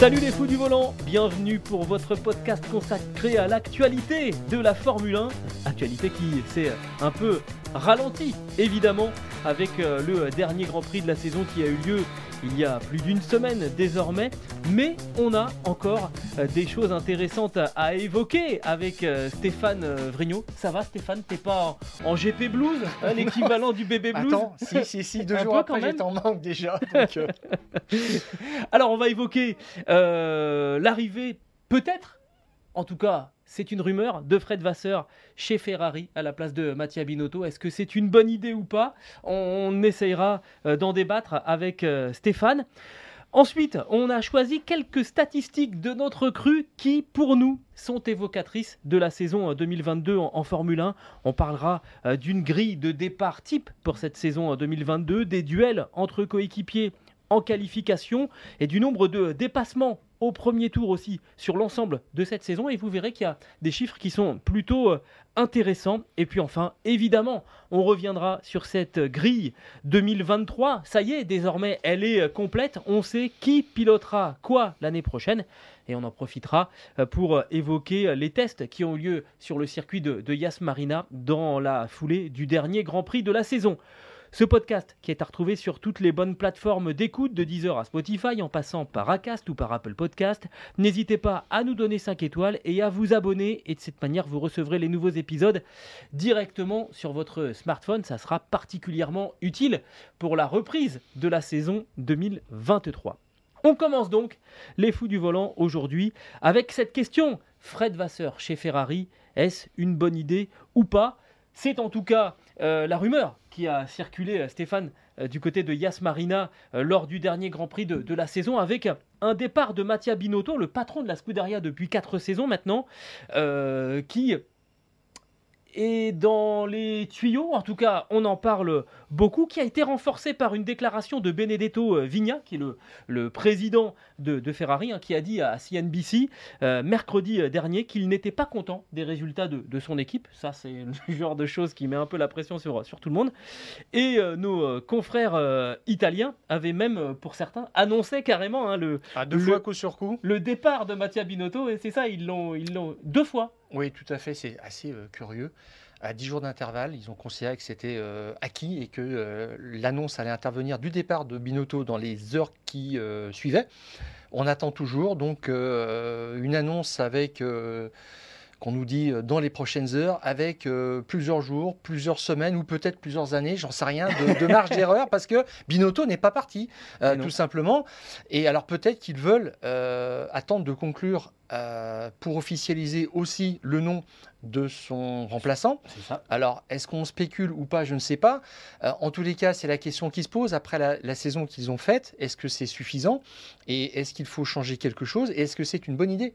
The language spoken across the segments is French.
Salut les fous du volant, bienvenue pour votre podcast consacré à l'actualité de la Formule 1. Actualité qui s'est un peu ralentie, évidemment, avec euh, le dernier Grand Prix de la saison qui a eu lieu il y a plus d'une semaine désormais. Mais on a encore euh, des choses intéressantes à, à évoquer avec euh, Stéphane euh, Vrignot. Ça va Stéphane, t'es pas en, en GP Blues, hein, l'équivalent du bébé blues? Attends, si, si, si, deux jours après, j'étais en manque déjà. donc, euh, Alors on va évoquer euh, l'arrivée, peut-être, en tout cas c'est une rumeur, de Fred Vasseur chez Ferrari à la place de Mattia Binotto. Est-ce que c'est une bonne idée ou pas? On, essayera euh, d'en débattre avec euh, Stéphane. Ensuite, on a choisi quelques statistiques de notre cru qui, pour nous, sont évocatrices de la saison euh, 2022 en, en Formule 1. On parlera euh, d'une grille de départ type pour cette saison euh, 2022, des duels entre coéquipiers en qualification et du nombre de dépassements au premier tour aussi sur l'ensemble de cette saison. Et vous verrez qu'il y a des chiffres qui sont plutôt euh, intéressants. Et puis enfin évidemment on reviendra sur cette grille 2023 ça y est désormais elle est euh, complète. On sait qui pilotera quoi l'année prochaine. Et on en profitera euh, pour évoquer les tests qui ont eu lieu sur le circuit de, de Yas Marina dans la foulée du dernier Grand Prix de la saison. Ce podcast qui est à retrouver sur toutes les bonnes plateformes d'écoute de Deezer à Spotify en passant par Acast ou par Apple Podcast. N'hésitez pas à nous donner 5 étoiles et à vous abonner et de cette manière vous recevrez les nouveaux épisodes directement sur votre smartphone. Ça sera particulièrement utile pour la reprise de la saison 2023. On commence donc les fous du volant aujourd'hui avec cette question. Fred Vasseur chez Ferrari, est-ce une bonne idée ou pas? C'est en tout cas euh, la rumeur qui a circulé, euh, Stéphane, euh, du côté de Yas Marina lors du dernier Grand Prix de, de la saison avec un départ de Mattia Binotto, le patron de la Scuderia depuis 4 saisons maintenant, qui est dans les tuyaux, en tout cas on en parle beaucoup, qui a été renforcé par une déclaration de Benedetto euh, Vigna, qui est le, le président de, de Ferrari, hein, qui a dit à CNBC euh, mercredi euh, dernier qu'il n'était pas content des résultats de, de son équipe. Ça c'est le genre de choses qui met un peu la pression sur, sur tout le monde. Et euh, nos euh, confrères italiens avaient même, pour certains, annoncé carrément hein, le, à deux Le- fois coup sur coup. le départ de Mattia Binotto, et c'est ça, ils l'ont ils l'ont deux fois. Oui, tout à fait, c'est assez euh, curieux. À 10 jours d'intervalle, ils ont considéré que c'était euh, acquis et que euh, l'annonce allait intervenir du départ de Binotto dans les heures qui suivaient. On attend toujours donc une annonce avec qu'on nous dit euh, dans les prochaines heures, avec euh, plusieurs jours, plusieurs semaines ou peut-être plusieurs années, j'en sais rien, de, de marge d'erreur parce que Binotto n'est pas parti, euh, tout simplement. Et alors peut-être qu'ils veulent euh, attendre de conclure euh, pour officialiser aussi le nom de son remplaçant. C'est ça. Alors, est-ce qu'on spécule ou pas Je ne sais pas. Euh, en tous les cas, c'est la question qui se pose après la, la saison qu'ils ont faite. Est-ce que c'est suffisant? Et est-ce qu'il faut changer quelque chose? Et est-ce que c'est une bonne idée?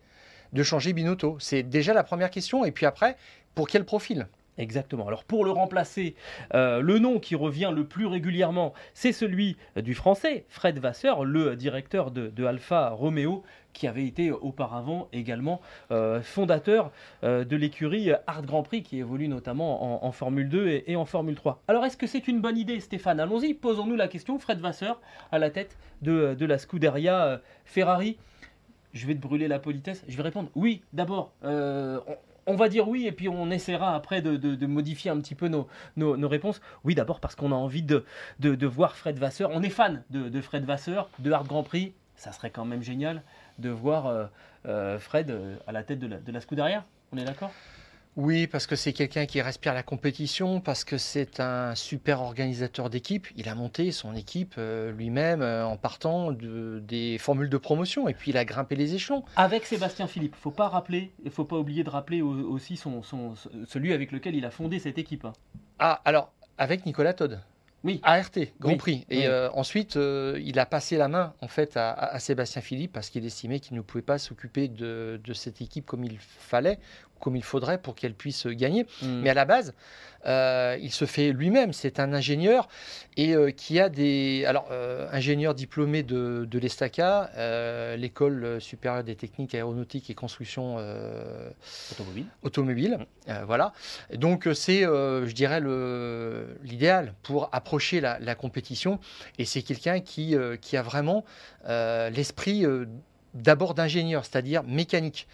De changer Binotto C'est déjà la première question. Et puis après, pour quel profil? Exactement. Alors pour le remplacer, euh, le nom qui revient le plus régulièrement, c'est celui du français, Fred Vasseur, le directeur de, Alfa Romeo, qui avait été auparavant également euh, fondateur euh, de l'écurie Art Grand Prix, qui évolue notamment en, Formule 2 et, en Formule 3. Alors est-ce que c'est une bonne idée, Stéphane? Allons-y, posons-nous la question. Fred Vasseur à la tête de, la Scuderia Ferrari. Je vais te brûler la politesse. Je vais répondre oui. D'abord, euh, on- va dire oui et puis on essaiera après de, modifier un petit peu nos, réponses. Oui, d'abord parce qu'on a envie de, voir Fred Vasseur. On est fan de, Fred Vasseur, de Hard Grand Prix. Ça serait quand même génial de voir euh, euh, Fred à la tête de la, de la. On est d'accord? Oui, parce que c'est quelqu'un qui respire la compétition, parce que c'est un super organisateur d'équipe. Il a monté son équipe euh, lui-même euh, en partant de- des formules de promotion, et puis il a grimpé les échelons. Avec Sébastien Philippe. Faut pas rappeler, il faut pas oublier de rappeler au- aussi son, son- celui avec lequel il a fondé cette équipe. hein. Ah, alors, avec Nicolas Todd. Oui. ART, Grand Oui, Prix. Et oui. euh, ensuite, euh, il a passé la main en fait à, à- à Sébastien Philippe parce qu'il estimait qu'il ne pouvait pas s'occuper de, de cette équipe comme il fallait, comme il faudrait pour qu'elle puisse gagner. Mm. Mais à la base, euh, il se fait lui-même. C'est un ingénieur et euh, qui a des. Alors, euh, ingénieur diplômé de, de l'ESTACA, l'école supérieure des techniques aéronautiques et construction Automobile. automobile. Euh, voilà. Donc, c'est, je dirais, l'idéal pour approcher la, la compétition. Et c'est quelqu'un qui, qui a vraiment l'esprit d'abord d'ingénieur, c'est-à-dire mécanique.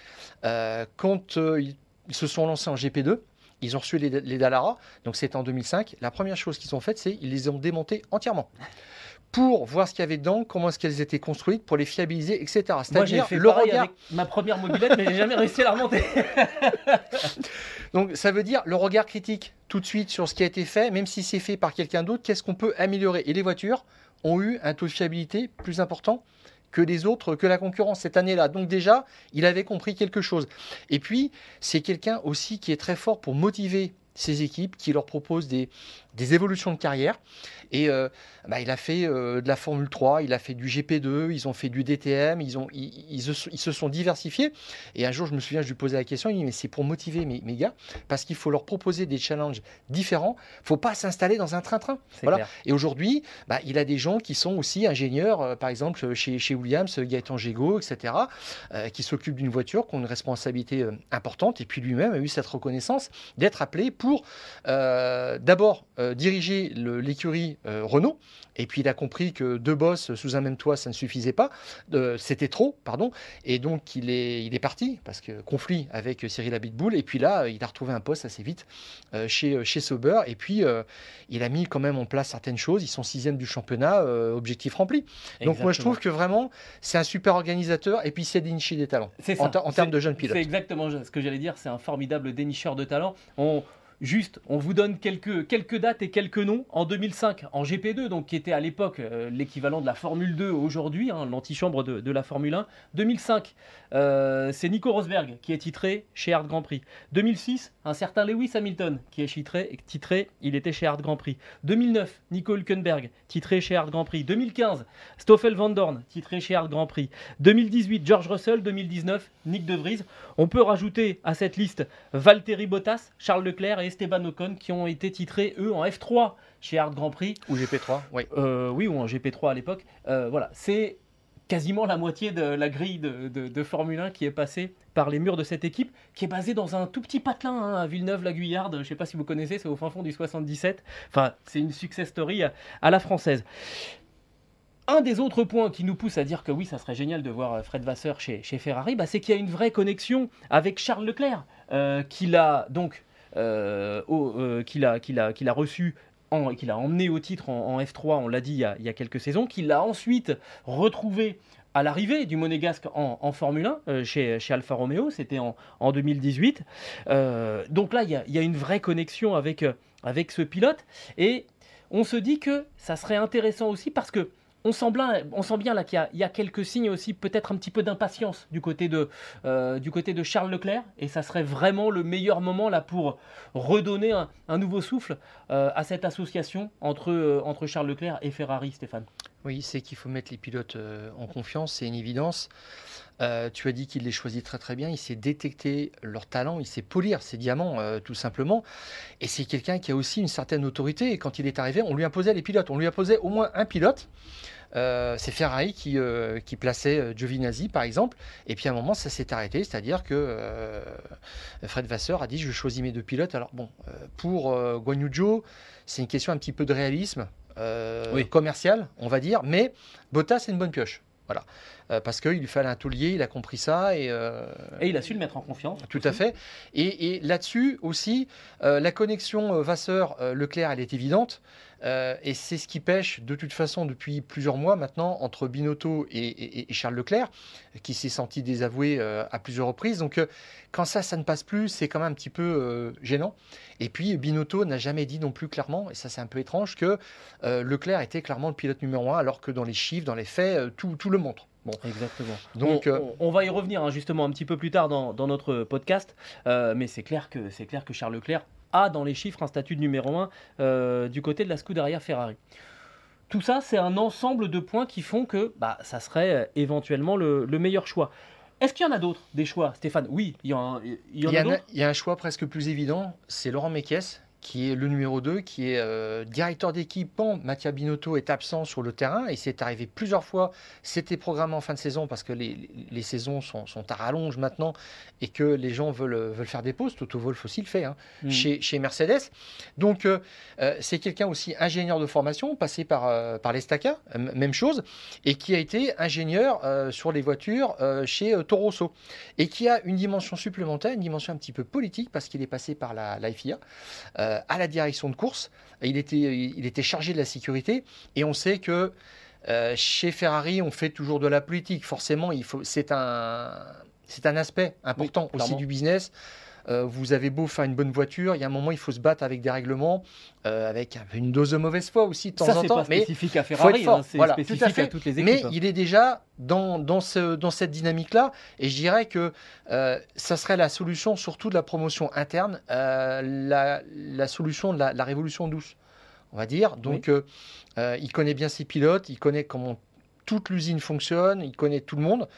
Euh, quand euh, ils, ils se sont lancés en GP2, ils ont reçu les, les Dallara, donc c'était en 2005. La première chose qu'ils ont faite, c'est qu'ils les ont démontés entièrement pour voir ce qu'il y avait dedans, comment est-ce qu'elles étaient construites, pour les fiabiliser, etc. C'est-à-dire fait le regard. avec ma première mobilette, mais j'ai jamais réussi à la remonter. Donc ça veut dire le regard critique tout de suite sur ce qui a été fait, même si c'est fait par quelqu'un d'autre, qu'est-ce qu'on peut améliorer? Et les voitures ont eu un taux de fiabilité plus important que les autres, que la concurrence cette année-là. Donc déjà, il avait compris quelque chose. Et puis, c'est quelqu'un aussi qui est très fort pour motiver ses équipes, qui leur propose des, des évolutions de carrière. Et euh, bah, il a fait euh, de la Formule 3, il a fait du GP2, ils ont fait du DTM, ils, ont, ils, ils se, ils se sont diversifiés. Et un jour, je me souviens, je lui posais la question, il dit, mais c'est pour motiver mes, mes gars, parce qu'il faut leur proposer des challenges différents. Il ne faut pas s'installer dans un train-train. Voilà. clair. Et aujourd'hui, bah, il a des gens qui sont aussi ingénieurs, euh, par exemple chez, chez Williams, Gaëtan Gégaud, etc., euh, qui s'occupent d'une voiture, qui ont une responsabilité euh, importante. Et puis lui-même a eu cette reconnaissance d'être appelé pour d'abord diriger l'écurie Renault. Et puis il a compris que deux boss sous un même toit, ça ne suffisait pas. Euh, C'était trop, pardon. Et donc il est, il est parti, parce que conflit avec Cyril Abitboul. Et puis là, il a retrouvé un poste assez vite euh, chez, chez Sauber. Et puis euh, il a mis quand même en place certaines choses. Ils sont sixième du championnat, euh, objectif rempli. Donc moi je trouve que vraiment c'est un super organisateur et puis c'est dénicher des talents C'est en, en termes de jeunes pilotes. C'est exactement ce que j'allais dire. C'est un formidable dénicheur de talent. On, juste, on vous donne quelques, dates et quelques noms. En 2005, en GP2, donc qui était à l'époque euh, l'équivalent de la Formule 2 aujourd'hui, hein, l'antichambre de, la Formule 1. 2005, euh, c'est Nico Rosberg qui est titré chez Hard Grand Prix. 2006, un certain Lewis Hamilton qui est titré, titré il était chez Hard Grand Prix. 2009, Nico Hülkenberg, titré chez Hard Grand Prix. 2015, Stoffel Van Dorn, titré chez Hard Grand Prix. 2018, George Russell. 2019, Nick De Vries. On peut rajouter à cette liste Valtteri Bottas, Charles Leclerc et Esteban Ocon qui ont été titrés, eux, en F3 chez Hard Grand Prix. Ou GP3, oui. Euh, oui, ou en GP3 à l'époque. Euh, voilà, c'est quasiment la moitié de la grille de, de- de Formule 1 qui est passée par les murs de cette équipe, qui est basée dans un tout petit patelin hein, à Villeneuve-la-Guyarde. Je ne sais pas si vous connaissez, c'est au fin fond du 77. Enfin, c'est une success story à, à la française. Un des autres points qui nous pousse à dire que oui, ça serait génial de voir euh, Fred Vasseur chez, chez Ferrari, bah, c'est qu'il y a une vraie connexion avec Charles Leclerc, euh, qu'il a donc euh, euh, qu'il a, qu'il a, qu'il a reçu qu'il a emmené au titre en, en F3, on l'a dit il y, a, quelques saisons, qu'il a ensuite retrouvé à l'arrivée du Monégasque en, en Formule 1 euh, chez, chez Alfa Romeo, c'était en, en 2018. Euh, donc là, il y, a, il y a une vraie connexion avec, avec ce pilote et on se dit que ça serait intéressant aussi parce que on sent bien, là qu'il y a- quelques signes aussi, peut-être un petit peu d'impatience du côté de, euh, du côté de Charles Leclerc, et ça serait vraiment le meilleur moment là pour redonner un, nouveau souffle euh, à cette association entre, euh, entre Charles Leclerc et Ferrari, Stéphane. Oui, c'est qu'il faut mettre les pilotes en confiance, c'est une évidence. Euh, tu as dit qu'il les choisit très très bien, il sait détecter leur talent, il sait polir ses diamants euh, tout simplement. Et c'est quelqu'un qui a aussi une certaine autorité. Et quand il est arrivé, on lui imposait les pilotes, on lui imposait au moins un pilote. Euh, c'est Ferrari qui, euh, qui plaçait euh, Giovinazzi par exemple. Et puis à un moment, ça s'est arrêté, c'est-à-dire que Fred Vasseur a dit je choisis mes deux pilotes. Alors bon, pour Guan Yu Zhou, c'est une question un petit peu de réalisme Oui. commercial, on va dire. Mais Bottas, c'est une bonne pioche. Voilà. Euh, parce qu'il lui fallait un taulier, il a compris ça. Et, euh, Et il a su le mettre en confiance. tout à fait. Et, et là-dessus aussi, euh, la connexion Vasseur-Leclerc, elle est évidente. Euh, et c'est ce qui pêche de toute façon depuis plusieurs mois maintenant entre Binotto et, et- et Charles Leclerc, qui s'est senti désavoué euh, à plusieurs reprises. Donc euh, quand ça, ça ne passe plus, c'est quand même un petit peu gênant. Et puis Binotto n'a jamais dit non plus clairement, et ça c'est un peu étrange, que Leclerc était clairement le pilote numéro un, alors que dans les chiffres, dans les faits, tout, tout le montre. Bon, Exactement. donc on, euh, on- on va y revenir hein, justement un petit peu plus tard dans, dans notre podcast, Euh, mais c'est clair que c'est clair que Charles Leclerc a dans les chiffres un statut de numéro 1 du côté de la Scuderia Ferrari. Tout ça, c'est un ensemble de points qui font que bah, ça serait éventuellement le, meilleur choix. Est-ce qu'il y en a d'autres, des choix, Stéphane? Oui, il y en, a, il y, a, il y a un choix presque plus évident, c'est Laurent Mekies qui est le numéro 2, qui est euh, directeur d'équipe quand Mattia Binotto est absent sur le terrain. Et c'est arrivé plusieurs fois. C'était programmé en fin de saison parce que les, les saisons sont, sont, à rallonge maintenant et que les gens veulent, veulent faire des pauses. Toto Wolf aussi le fait hein, mm. chez, chez, Mercedes. Donc, euh, euh, c'est quelqu'un aussi ingénieur de formation, passé par, par l'Estaca, même chose, et qui a été ingénieur sur les voitures chez Toro Rosso. Et qui a une dimension supplémentaire, une dimension un petit peu politique parce qu'il est passé par la, la FIA. Euh, à la direction de course. Il était, il était chargé de la sécurité et on sait que euh, chez Ferrari, on fait toujours de la politique. Forcément, il faut, c'est un, c'est un aspect important aussi du business. Euh, vous avez beau faire une bonne voiture, il y a un moment, il faut se battre avec des règlements, euh, avec une dose de mauvaise foi aussi de temps en temps. Pas spécifique à Ferrari, hein, c'est spécifique à, toutes les équipes. Mais il est déjà dans, dans, ce, dans cette dynamique-là, et je dirais que euh, ça serait la solution, surtout de la promotion interne, la, la, solution de la, la, révolution douce, on va dire. Donc, il connaît bien ses pilotes, il connaît comment toute l'usine fonctionne, il connaît tout le monde.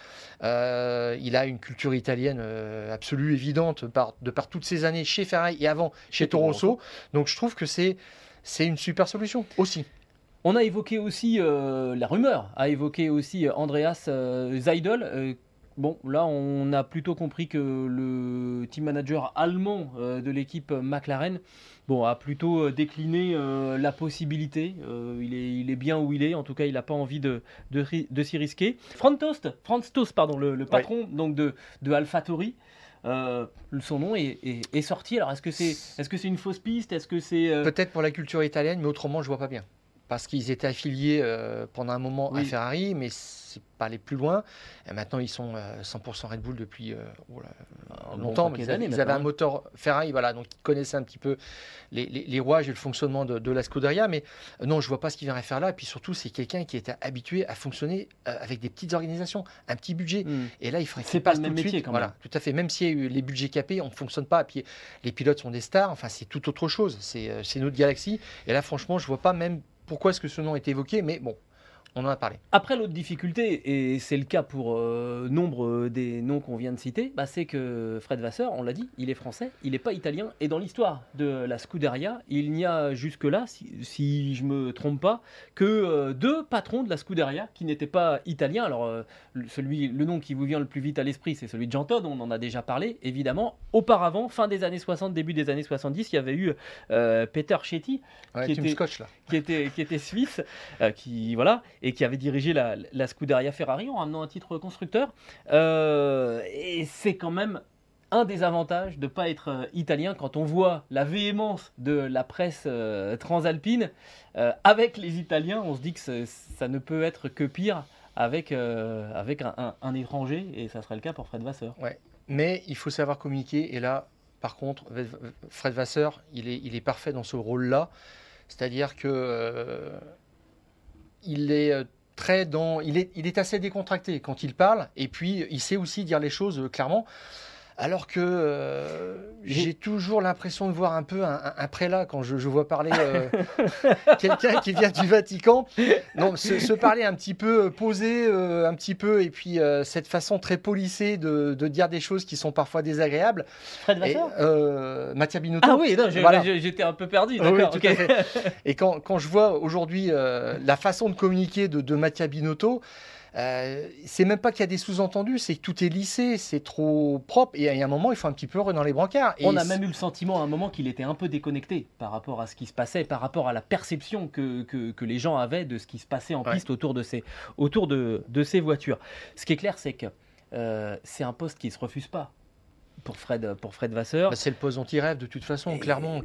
Euh, il a une culture italienne euh, absolue, évidente, par, de par toutes ces années chez Ferrari et avant chez Toro Rosso. Donc je trouve que c'est une super solution aussi. On a évoqué aussi euh, la rumeur, a évoqué aussi Andreas Zeidel Bon, là, on a plutôt compris que le team manager allemand euh, de l'équipe McLaren bon, a plutôt euh, décliné euh, la possibilité. il, est, il, est, bien où il est, en tout cas, il n'a pas envie de, de, s'y risquer. Franz Toast, Franz Toast pardon, le, patron donc de, de AlphaTauri, son nom est, est, sorti. Alors, est-ce que c'est est -ce c'est une fausse piste? Est-ce que c'est Peut-être pour la culture italienne, mais autrement, je vois pas bien. Parce qu'ils étaient affiliés pendant un moment à Ferrari, mais pas aller plus loin. Et maintenant, ils sont 100% euh, Red Bull depuis euh, oh longtemps. ils, avaient, un moteur Ferrari, voilà, donc ils connaissaient un petit peu les, les, rouages et le fonctionnement de, la Scuderia. Mais euh, non, je vois pas ce qu'il viendrait faire là. Et puis surtout, c'est quelqu'un qui était habitué à fonctionner avec des petites organisations, un petit budget. Hmm. Et là, il ferait c'est pas le même métier quand même. Voilà, tout à fait. Même si les budgets capés, on ne fonctionne pas. Et puis les pilotes sont des stars. Enfin, c'est tout autre chose. C'est une autre galaxie. Et là, franchement, je vois pas même pourquoi est-ce que ce nom est évoqué. Mais bon, on en a parlé. Après, l'autre difficulté, et c'est le cas pour euh, nombre euh, des noms qu'on vient de citer, bah, c'est que Fred Vasseur, on l'a dit, il est français, il n'est pas italien. Et dans l'histoire de la Scuderia, il n'y a jusque-là, si, je ne me trompe pas, que euh, deux patrons de la Scuderia qui n'étaient pas italiens. Alors, celui, le nom qui vous vient le plus vite à l'esprit, c'est celui de Jean Todt, on en a déjà parlé, évidemment. Auparavant, fin des années 60, début des années 70, il y avait eu Peter Chetty, qui, était, qui, était, qui était suisse, qui, voilà, et qui avait dirigé la, Scuderia Ferrari en ramenant un titre constructeur. Euh, et c'est quand même un des avantages de ne pas être euh, italien quand on voit la véhémence de la presse euh, transalpine. avec les Italiens, on se dit que ça ne peut être que pire avec, avec un, étranger, et ça serait le cas pour Fred Vasseur. Ouais. Mais il faut savoir communiquer, et là, par contre, Fred Vasseur, il est, il est parfait dans ce rôle-là. C'est-à-dire que il est euh, très dans, il est, assez décontracté quand il parle, et puis il sait aussi dire les choses euh, clairement. Alors que euh, j'ai toujours l'impression de voir un peu un, prélat quand je, vois parler euh, quelqu'un qui vient du Vatican. Non, se, parler un petit peu euh, posé, un petit peu, et puis cette façon très polissée de, dire des choses qui sont parfois désagréables. Fred Vasseur Mattia Binotto. Ah oui, j'étais un peu perdu. Et quand, quand, je vois aujourd'hui la façon de communiquer de, de Mattia Binotto, euh, c'est même pas qu'il y a des sous-entendus, c'est que tout est lissé, c'est trop propre. Et à un moment, il faut un petit peu dans les brancards. On a même eu le sentiment à un moment qu'il était un peu déconnecté par rapport à ce qui se passait, par rapport à la perception que, que, les gens avaient de ce qui se passait en piste autour, de ces, autour de, de ces voitures. Ce qui est clair, c'est que euh, c'est un poste qui ne se refuse pas pour Fred, pour Fred Vasseur. Bah, c'est le poste anti-rêve de toute façon, clairement.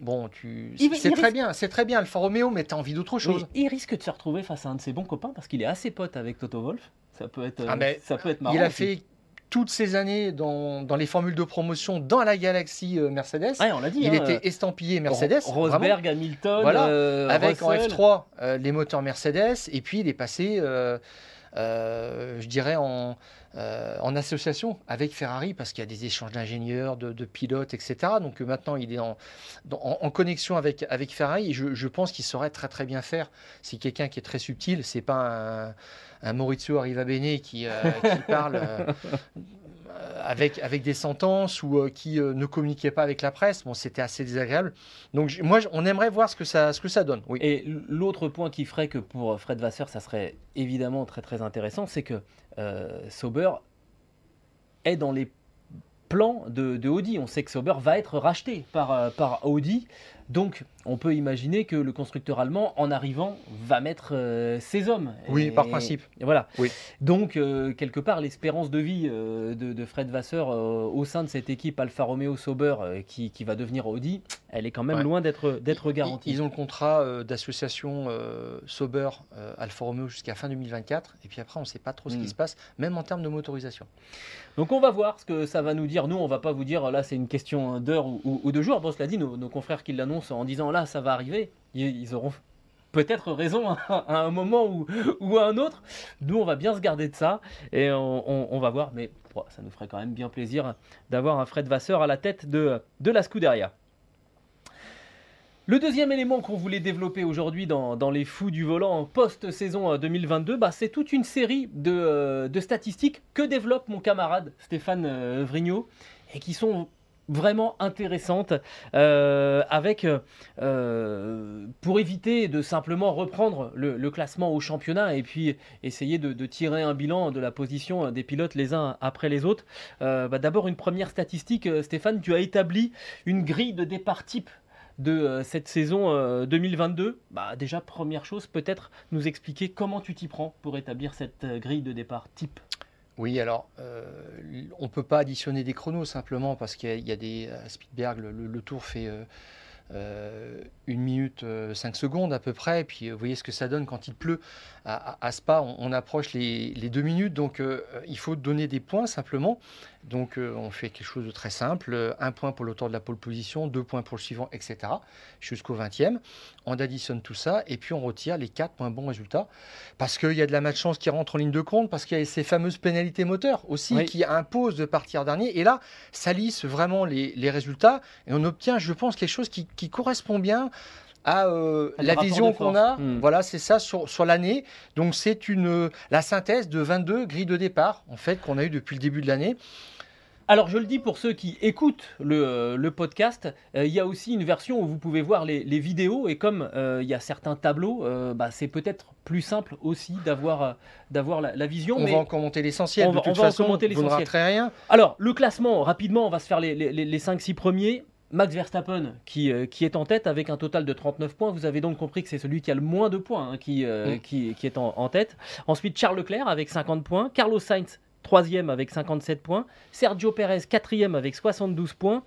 Bon, tu... c'est très bien, c'est très bien Alfa Romeo, mais tu as envie d'autre chose. il risque de se retrouver face à un de ses bons copains parce qu'il est assez pote avec Toto Wolf. Ça peut être, ah, ça peut être marrant. Il a fait toutes ces années dans, dans, les formules de promotion dans la galaxie euh, Mercedes. on l'a dit. Il hein, était estampillé Mercedes. Rosberg, Hamilton, voilà, euh, avec en F3 euh, les moteurs Mercedes, et puis il est passé je dirais, en, en, association avec Ferrari, parce qu'il y a des échanges d'ingénieurs, de, pilotes, etc. Donc maintenant, il est en, en, connexion avec, avec Ferrari, et je, je pense qu'il saurait très très bien faire. C'est quelqu'un qui est très subtil, c'est pas un, un Maurizio Arrivabene qui, qui parle avec, avec des sentences ou euh, qui euh, ne communiquaient pas avec la presse. Bon, c'était assez désagréable. Donc, moi, on aimerait voir ce que ça, ce que ça donne. Oui. Et l'autre point qui ferait que pour Fred Vasseur, ça serait évidemment très très intéressant, c'est que euh, Sauber est dans les plans de, Audi. On sait que Sauber va être racheté par, par Audi. Donc, on peut imaginer que le constructeur allemand, en arrivant, va mettre euh, ses hommes. Oui, par principe. voilà. Oui. Donc, euh, quelque part, l'espérance de vie euh, de, Fred Vasseur au sein de cette équipe Alfa Romeo Sauber qui, va devenir Audi, elle est quand même loin d'être garantie. Ils, ont le contrat d'association Sauber Alfa Romeo jusqu'à fin 2024. Et puis après, on ne sait pas trop ce qui hmm. se passe, même en termes de motorisation. Donc, on va voir ce que ça va nous dire. Nous, on ne va pas vous dire là, c'est une question d'heure ou, de jour. Bon, cela dit, nos, nos confrères qui l'annoncent en disant là, ça va arriver, ils, auront peut-être raison à, un moment ou, à un autre. Nous, on va bien se garder de ça et on, va voir. Mais ça nous ferait quand même bien plaisir d'avoir un Fred Vasseur à la tête de, la Scuderia. Le deuxième élément qu'on voulait développer aujourd'hui dans, les fous du volant post-saison 2022, bah, c'est toute une série de, euh, de, statistiques que développe mon camarade Stéphane euh, Vrignot et qui sont vraiment intéressante euh, avec euh, pour éviter de simplement reprendre le, classement au championnat et puis essayer de, tirer un bilan de la position des pilotes les uns après les autres. Euh, bah, d'abord une première statistique, Stéphane, tu as établi une grille de départ type de cette saison 2022. Bah, déjà première chose, peut-être nous expliquer comment tu t'y prends pour établir cette grille de départ type. Oui, alors euh, on ne peut pas additionner des chronos simplement parce qu'il y, a des. À Spielberg, le, tour fait euh, euh, une minute 5 secondes à peu près. Puis vous voyez ce que ça donne quand il pleut. À, Spa, on, approche les, les, deux minutes. Donc il faut donner des points simplement. Donc euh, on fait quelque chose de très simple, euh, un point pour l'auteur de la pole position, deux points pour le suivant, etc. jusqu'au 20e. On additionne tout ça et puis on retire les quatre points bons résultats. Parce qu'il y a de la malchance qui rentre en ligne de compte, parce qu'il y a ces fameuses pénalités moteurs aussi qui imposent de partir dernier. Et là, ça lisse vraiment les, résultats et on obtient, je pense, quelque chose qui, correspond bien à euh, la vision qu'on a. Hmm. Voilà, c'est ça sur, sur l'année. Donc c'est une la synthèse de 22 grilles de départ en fait qu'on a eu depuis le début de l'année. Alors je le dis pour ceux qui écoutent le, euh, podcast, euh, il y a aussi une version où vous pouvez voir les, vidéos et comme euh, il y a certains tableaux, bah, c'est peut-être plus simple aussi d'avoir d'avoir la, vision. On va encore monter l'essentiel. De toute façon, vous ne raterez rien. Alors le classement, rapidement, on va se faire les, les, 5-6 premiers. Max Verstappen qui, qui, est en tête avec un total de 39 points. Vous avez donc compris que c'est celui qui a le moins de points hein, qui, qui, qui, est en, en, tête. Ensuite, Charles Leclerc avec 50 points. Carlos Sainz troisième avec 57 points. Sergio Perez, quatrième avec 72 points.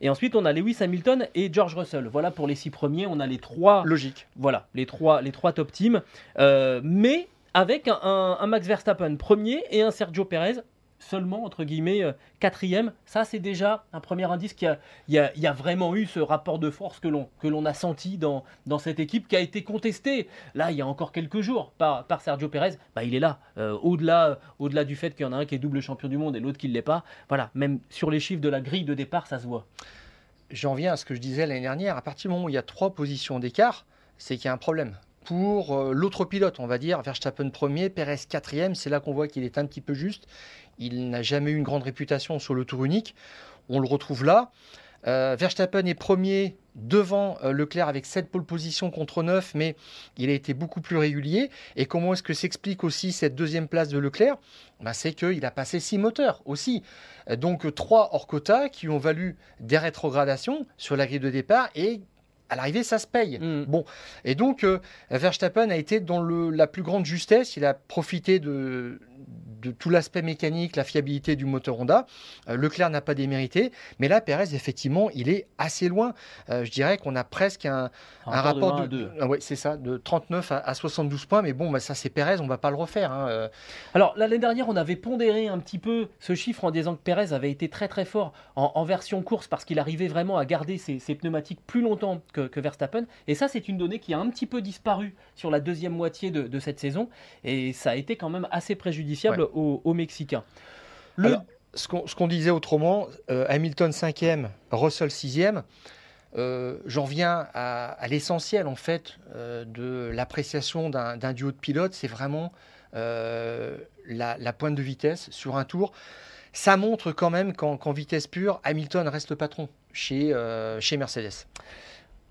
Et ensuite, on a Lewis Hamilton et George Russell. Voilà pour les six premiers. On a les trois. Logique. Voilà, les trois, les trois top teams. Euh, mais avec un, Max Verstappen premier et un Sergio Perez seulement, entre guillemets, euh, quatrième. Ça, c'est déjà un premier indice qu'il y, a, vraiment eu ce rapport de force que l'on a senti dans, cette équipe qui a été contesté là, il y a encore quelques jours par, Sergio Pérez. Bah, il est là. Euh, au-delà au -delà du fait qu'il y en a un qui est double champion du monde et l'autre qui ne l'est pas. Voilà, même sur les chiffres de la grille de départ, ça se voit. J'en viens à ce que je disais l'année dernière. À partir du moment où il y a trois positions d'écart, c'est qu'il y a un problème pour euh, l'autre pilote, on va dire, Verstappen premier, Perez quatrième, c'est là qu'on voit qu'il est un petit peu juste. Il n'a jamais eu une grande réputation sur le tour unique. On le retrouve là. Euh, Verstappen est premier devant euh, Leclerc avec 7 pole positions contre 9, mais il a été beaucoup plus régulier. Et comment est-ce que s'explique aussi cette deuxième place de Leclerc? Ben, C'est qu'il a passé 6 moteurs aussi. Donc 3 hors quota qui ont valu des rétrogradations sur la grille de départ et à l'arrivée, ça se paye. Mm. Bon, et donc euh, Verstappen a été dans le, la plus grande justesse. Il a profité de, de tout l'aspect mécanique, la fiabilité du moteur Honda. Euh, Leclerc n'a pas démérité, mais là, Pérez, effectivement, il est assez loin. Euh, je dirais qu'on a presque un, un rapport de, de, ah ouais, c'est ça, de 39 à, à 72 points, mais bon, bah, ça c'est Pérez, on va pas le refaire. hein, euh. Alors l'année dernière, on avait pondéré un petit peu ce chiffre en disant que Pérez avait été très très fort en, en version course parce qu'il arrivait vraiment à garder ses, ses pneumatiques plus longtemps que, que Verstappen. Et ça, c'est une donnée qui a un petit peu disparu sur la deuxième moitié de, de cette saison. Et ça a été quand même assez préjudiciable Ouais. aux, aux Mexicains. Le- Alors, ce qu'on disait autrement, euh, Hamilton 5e, Russell 6e, euh, j'en viens à, à l'essentiel en fait euh, de l'appréciation d'un duo de pilotes, c'est vraiment euh, la, la pointe de vitesse sur un tour. Ça montre quand même qu'en vitesse pure, Hamilton reste le patron chez, chez Mercedes.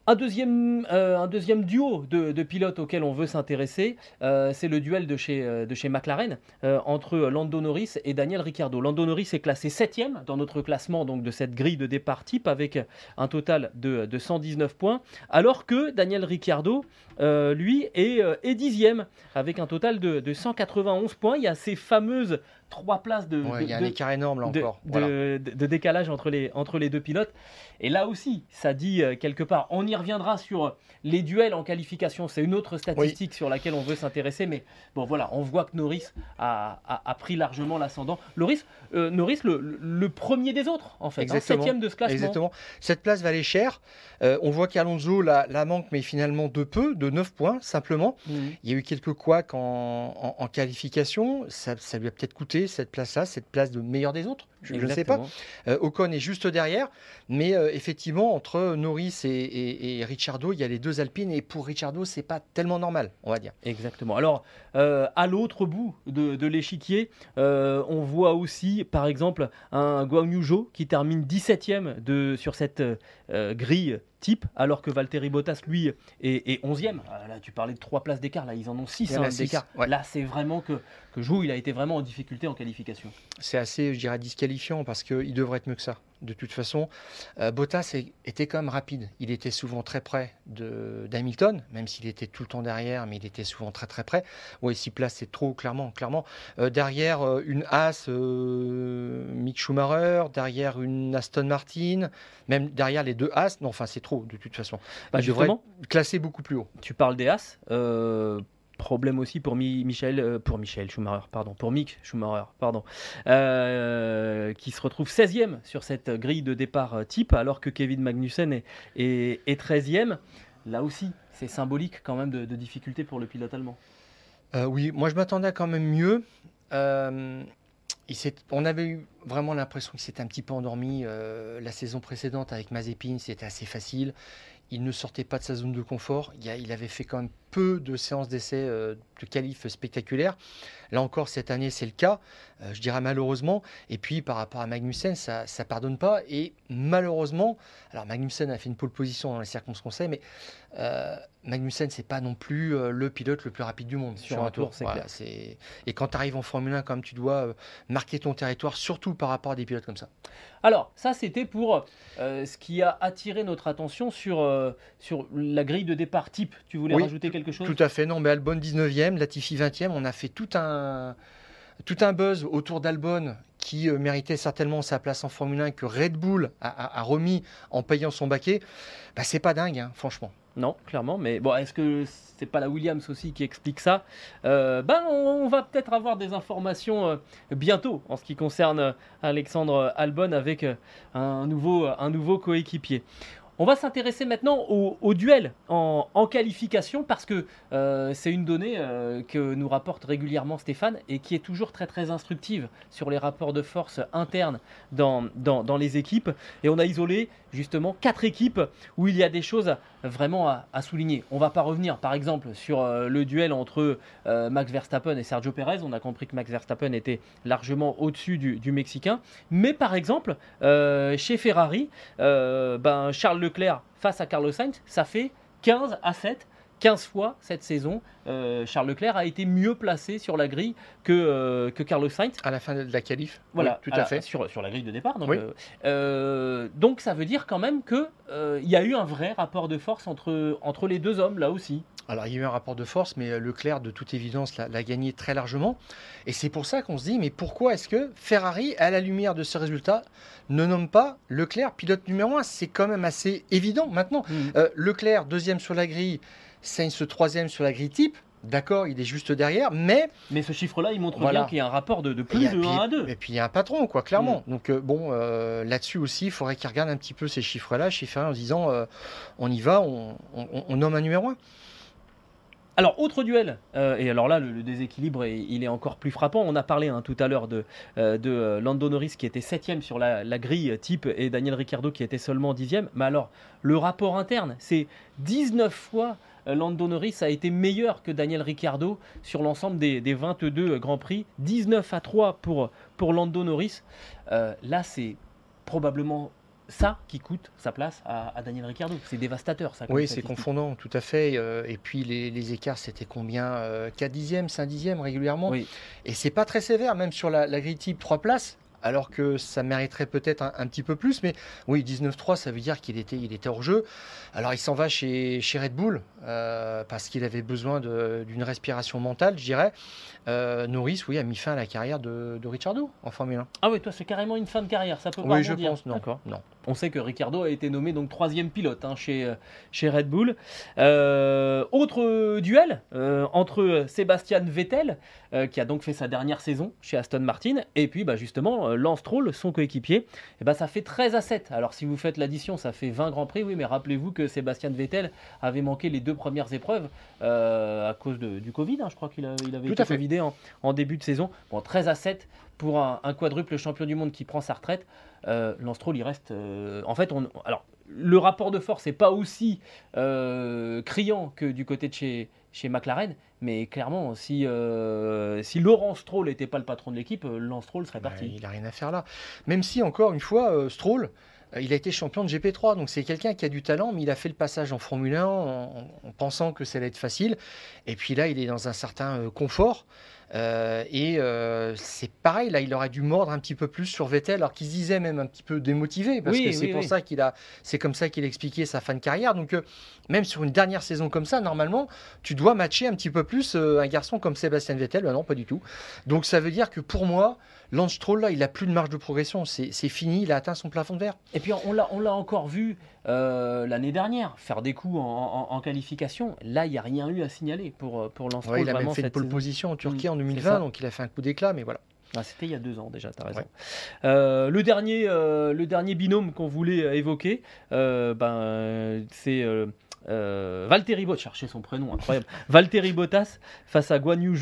Un deuxième, euh, un deuxième duo de, pilotes auquel on veut s'intéresser, euh, c'est le duel de chez, euh, McLaren entre Lando Norris et Daniel Ricciardo. Lando Norris est classé 7 dans notre classement donc, de cette grille de départ type avec un total de, de 119 points, alors que Daniel Ricciardo, lui, est, est 10 avec un total de, de 191 points. Il y a ces fameuses trois places de, Ouais, de- il y a un de- écart énorme là encore. de- Voilà. de- de décalage entre les, entre les deux pilotes. Et là aussi, ça dit euh, quelque part, on y reviendra sur les duels en qualification, c'est une autre statistique sur laquelle on veut s'intéresser, mais bon voilà, on voit que Norris a, a- a pris largement l'ascendant. Norris, euh, Norris le, le premier des autres, en fait, hein, Exactement. septième de ce classement. Exactement. Cette place valait cher. Euh, on voit qu'Alonso la, la manque, mais finalement de peu, de 9 points simplement. Mhm. Il y a eu quelques couacs en, en- en qualification. Ça, ça lui a peut-être coûté cette place-là, cette place de meilleur des autres. Je ne sais pas. Euh, Ocon est juste derrière. Mais euh, effectivement, entre Norris et, et, et Ricciardo, il y a les deux Alpines. Et pour Ricciardo, c'est pas tellement normal, on va dire. Exactement. Alors, euh, à l'autre bout de, de l'échiquier, euh, on voit aussi, par exemple, un Guan Yu qui termine 17e de, sur cette grille type, alors que Valtteri Bottas, lui, est, est 11e. Ah, Là, tu parlais de trois places d'écart, là, ils en ont 6 Il y en a six, d'écart. ouais. Là, c'est vraiment que, que il a été vraiment en difficulté en qualification. c'est assez, je dirais, disqualifiant parce qu'il devrait être mieux que ça. De toute façon, euh, Bottas était quand même rapide. Il était souvent très près de- d'Hamilton, même s'il était tout le temps derrière, mais il était souvent très très près. Oui, places, c'est trop, clairement. clairement. Euh, derrière euh, une Haas, euh, Mick Schumacher, derrière une Aston Martin, même derrière les deux Haas. Non, enfin, c'est trop, de toute façon. Bah, il devrait être classé beaucoup plus haut. tu parles des As. Problème aussi pour Mi- Michael, euh, pour Michael Schumacher, pardon, pour Mick Schumacher, pardon, euh, qui se retrouve 16e sur cette grille de départ euh, type, alors que Kevin Magnussen est, est, est 13e. Là aussi, c'est symbolique quand même de, de difficulté pour le pilote allemand. Oui, moi je m'attendais quand même mieux. On avait eu vraiment l'impression qu'il s'était un petit peu endormi. la saison précédente avec Mazepin, c'était assez facile. Il ne sortait pas de sa zone de confort. Il avait fait quand même peu de séances d'essai euh, de qualif spectaculaires. Là encore, cette année, c'est le cas. Euh, je dirais malheureusement. Et puis, par rapport à Magnussen, ça ne pardonne pas. Et malheureusement, alors Magnussen a fait une pole position dans les circonstances, mais euh, Magnussen, c'est pas non plus euh, le pilote le plus rapide du monde Sur un tour, c'est clair. c'est- Et quand tu arrives en Formule 1, comme tu dois marquer ton territoire, surtout par rapport à des pilotes comme ça. Alors, ça, c'était pour euh, ce qui a attiré notre attention sur, euh, sur la grille de départ type. Tu voulais Oui, rajouter quelque chose? Tout à fait, non, mais Albon 19e, Latifi 20e, on a fait tout un, tout un buzz autour d'Albon qui euh, méritait certainement sa place en Formule 1 que Red Bull a, a- a remis en payant son baquet. Bah, c'est pas dingue, hein, franchement. Non, clairement, mais bon, est-ce que c'est pas la Williams aussi qui explique ça? Euh, Ben, on, on va peut-être avoir des informations euh, bientôt en ce qui concerne Alexandre Albon avec un nouveau, un nouveau coéquipier. On va s'intéresser maintenant au, duel en, qualification parce que euh, c'est une donnée euh, que nous rapporte régulièrement Stéphane et qui est toujours très très instructive sur les rapports de force internes dans, dans, dans les équipes. Et on a isolé justement quatre équipes où il y a des choses vraiment à, souligner. On va pas revenir par exemple sur euh, le duel entre euh, Max Verstappen et Sergio Perez. On a compris que Max Verstappen était largement au-dessus du, Mexicain. Mais par exemple, euh, chez Ferrari, ben, Charles Leclerc face à Carlos Sainz, ça fait 15 à 7. 15 fois cette saison, euh, Charles Leclerc a été mieux placé sur la grille que, euh, que Carlos Sainz. À la fin de la qualif, Voilà, Oui, tout à à- fait. Sur, sur la grille de départ. Donc, Oui. euh, donc ça veut dire quand même qu'il il y a eu un vrai rapport de force entre, entre les deux hommes, là aussi. Alors, il y a eu un rapport de force, mais Leclerc, de toute évidence, l'a gagné très largement. Et c'est pour ça qu'on se dit, mais pourquoi est-ce que Ferrari, à la lumière de ce résultat, ne nomme pas Leclerc pilote numéro 1 C'est quand même assez évident maintenant. Euh, Leclerc, deuxième sur la grille, Sainz, troisième sur la grille type. D'accord, il est juste derrière, mais Mais ce chiffre-là, il montre Voilà. bien qu'il y a un rapport de, plus a- de puis- 1 à 2. Et puis il y a un patron, quoi, clairement. Donc euh, bon, euh, là-dessus aussi, il faudrait qu'il regarde un petit peu ces chiffres-là chez Ferrari en se disant, euh, on y va, on, on- on nomme un numéro 1. Alors, autre duel, et alors là, le, le déséquilibre, est- il est encore plus frappant. On a parlé hein, tout à l'heure de, de Lando Norris qui était 7 sur la, la grille type et Daniel Ricciardo qui était seulement 10 Mais alors, le rapport interne, c'est 19 fois Lando Norris a été meilleur que Daniel Ricciardo sur l'ensemble des, des 22 Grands Prix. 19 à 3 pour, pour Lando Norris. Euh, là, c'est probablement ça qui coûte sa place à, à Daniel Ricciardo. C'est dévastateur, ça. Oui, c'est confondant, tout à fait. euh, et puis les, les écarts, c'était combien euh, 4 dixièmes, 5 dixièmes régulièrement. Oui. Et c'est pas très sévère, même sur la, la grille type 3 places. Alors que ça mériterait peut-être un, un petit peu plus, mais oui, 19-3, ça veut dire qu'il était, il était hors jeu. Alors il s'en va chez, chez Red Bull euh, parce qu'il avait besoin d'une respiration mentale, je dirais. Euh, Norris, oui, a mis fin à la carrière de, de Ricciardo en Formule 1. Ah oui, toi, c'est carrément une fin de carrière. Ça peut pas Oui, je pense, non. Non. On sait que Ricciardo a été nommé donc troisième pilote hein, chez, euh, chez Red Bull. Euh, autre duel euh, entre Sébastien Vettel, euh, qui a donc fait sa dernière saison chez Aston Martin, et puis bah, justement Lance Stroll, son coéquipier. Et bah, ça fait 13 à 7. Alors si vous faites l'addition, ça fait 20 Grands Prix, oui, mais rappelez-vous que Sébastien Vettel avait manqué les deux premières épreuves à cause de- du Covid. hein. je crois qu'il il avait Tout été à fait. covidé en, en début de saison. Bon, 13 à 7 pour un, un quadruple champion du monde qui prend sa retraite. Euh, Lance Stroll, il reste. euh, en fait, on, alors, le rapport de force n'est pas aussi euh, criant que du côté de chez, chez McLaren, mais clairement, si, euh, si Laurent Stroll n'était pas le patron de l'équipe, Lance Stroll serait Bah, parti. il n'a rien à faire là. Même si, encore une fois, Stroll, il a été champion de GP3, donc c'est quelqu'un qui a du talent, mais il a fait le passage en Formule 1 en, en- en pensant que ça allait être facile. Et puis là, il est dans un certain euh, confort. Euh, et euh, c'est pareil, là, il aurait dû mordre un petit peu plus sur Vettel, alors qu'il se disait même un petit peu démotivé, parce Oui, que c'est oui, pour oui. ça qu'il a, c'est comme ça qu'il a expliqué sa fin de carrière. Donc, euh, même sur une dernière saison comme ça, normalement, tu dois matcher un petit peu plus euh, un garçon comme Sébastien Vettel. Ben non, pas du tout. Donc, ça veut dire que pour moi, Lance Stroll, là, il a plus de marge de progression. C'est fini, il a atteint son plafond de verre. Et puis on l'a, encore vu euh, l'année dernière faire des coups en, en- en qualification. Là, il n'y a rien eu à signaler pour, euh, pour Lance Stroll. Ouais, il a même vraiment, fait une pole saison. position en Turquie Mm, en c'est 2020, ça. donc il a fait un coup d'éclat, mais voilà. Ah, C'était il y a deux ans déjà, tu as raison. Ouais. Euh, le, dernier, euh, le dernier binôme qu'on voulait évoquer, ben, c'est euh, euh, Valtteri Bottas, chercher son prénom, incroyable. Valtteri Bottas face à Guan Yu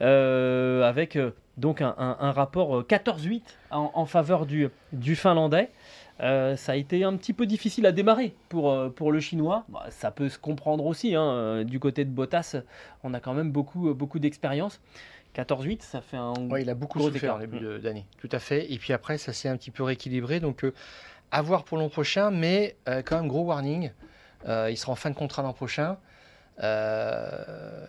euh, avec euh, donc un, un- un rapport euh, 14-8 en, en faveur du, du Finlandais. Euh, ça a été un petit peu difficile à démarrer pour, euh, pour le Chinois. Bah, ça peut se comprendre aussi. hein, euh, Du côté de Bottas, on a quand même beaucoup, euh, beaucoup d'expérience. 14-8, ça fait un Ouais, il a beaucoup Gros souffert écart. début de- d'année, tout à fait. Et puis après, ça s'est un petit peu rééquilibré, donc euh, à voir pour l'an prochain, mais euh, quand même gros warning. Euh, il sera en fin de contrat l'an prochain. Euh,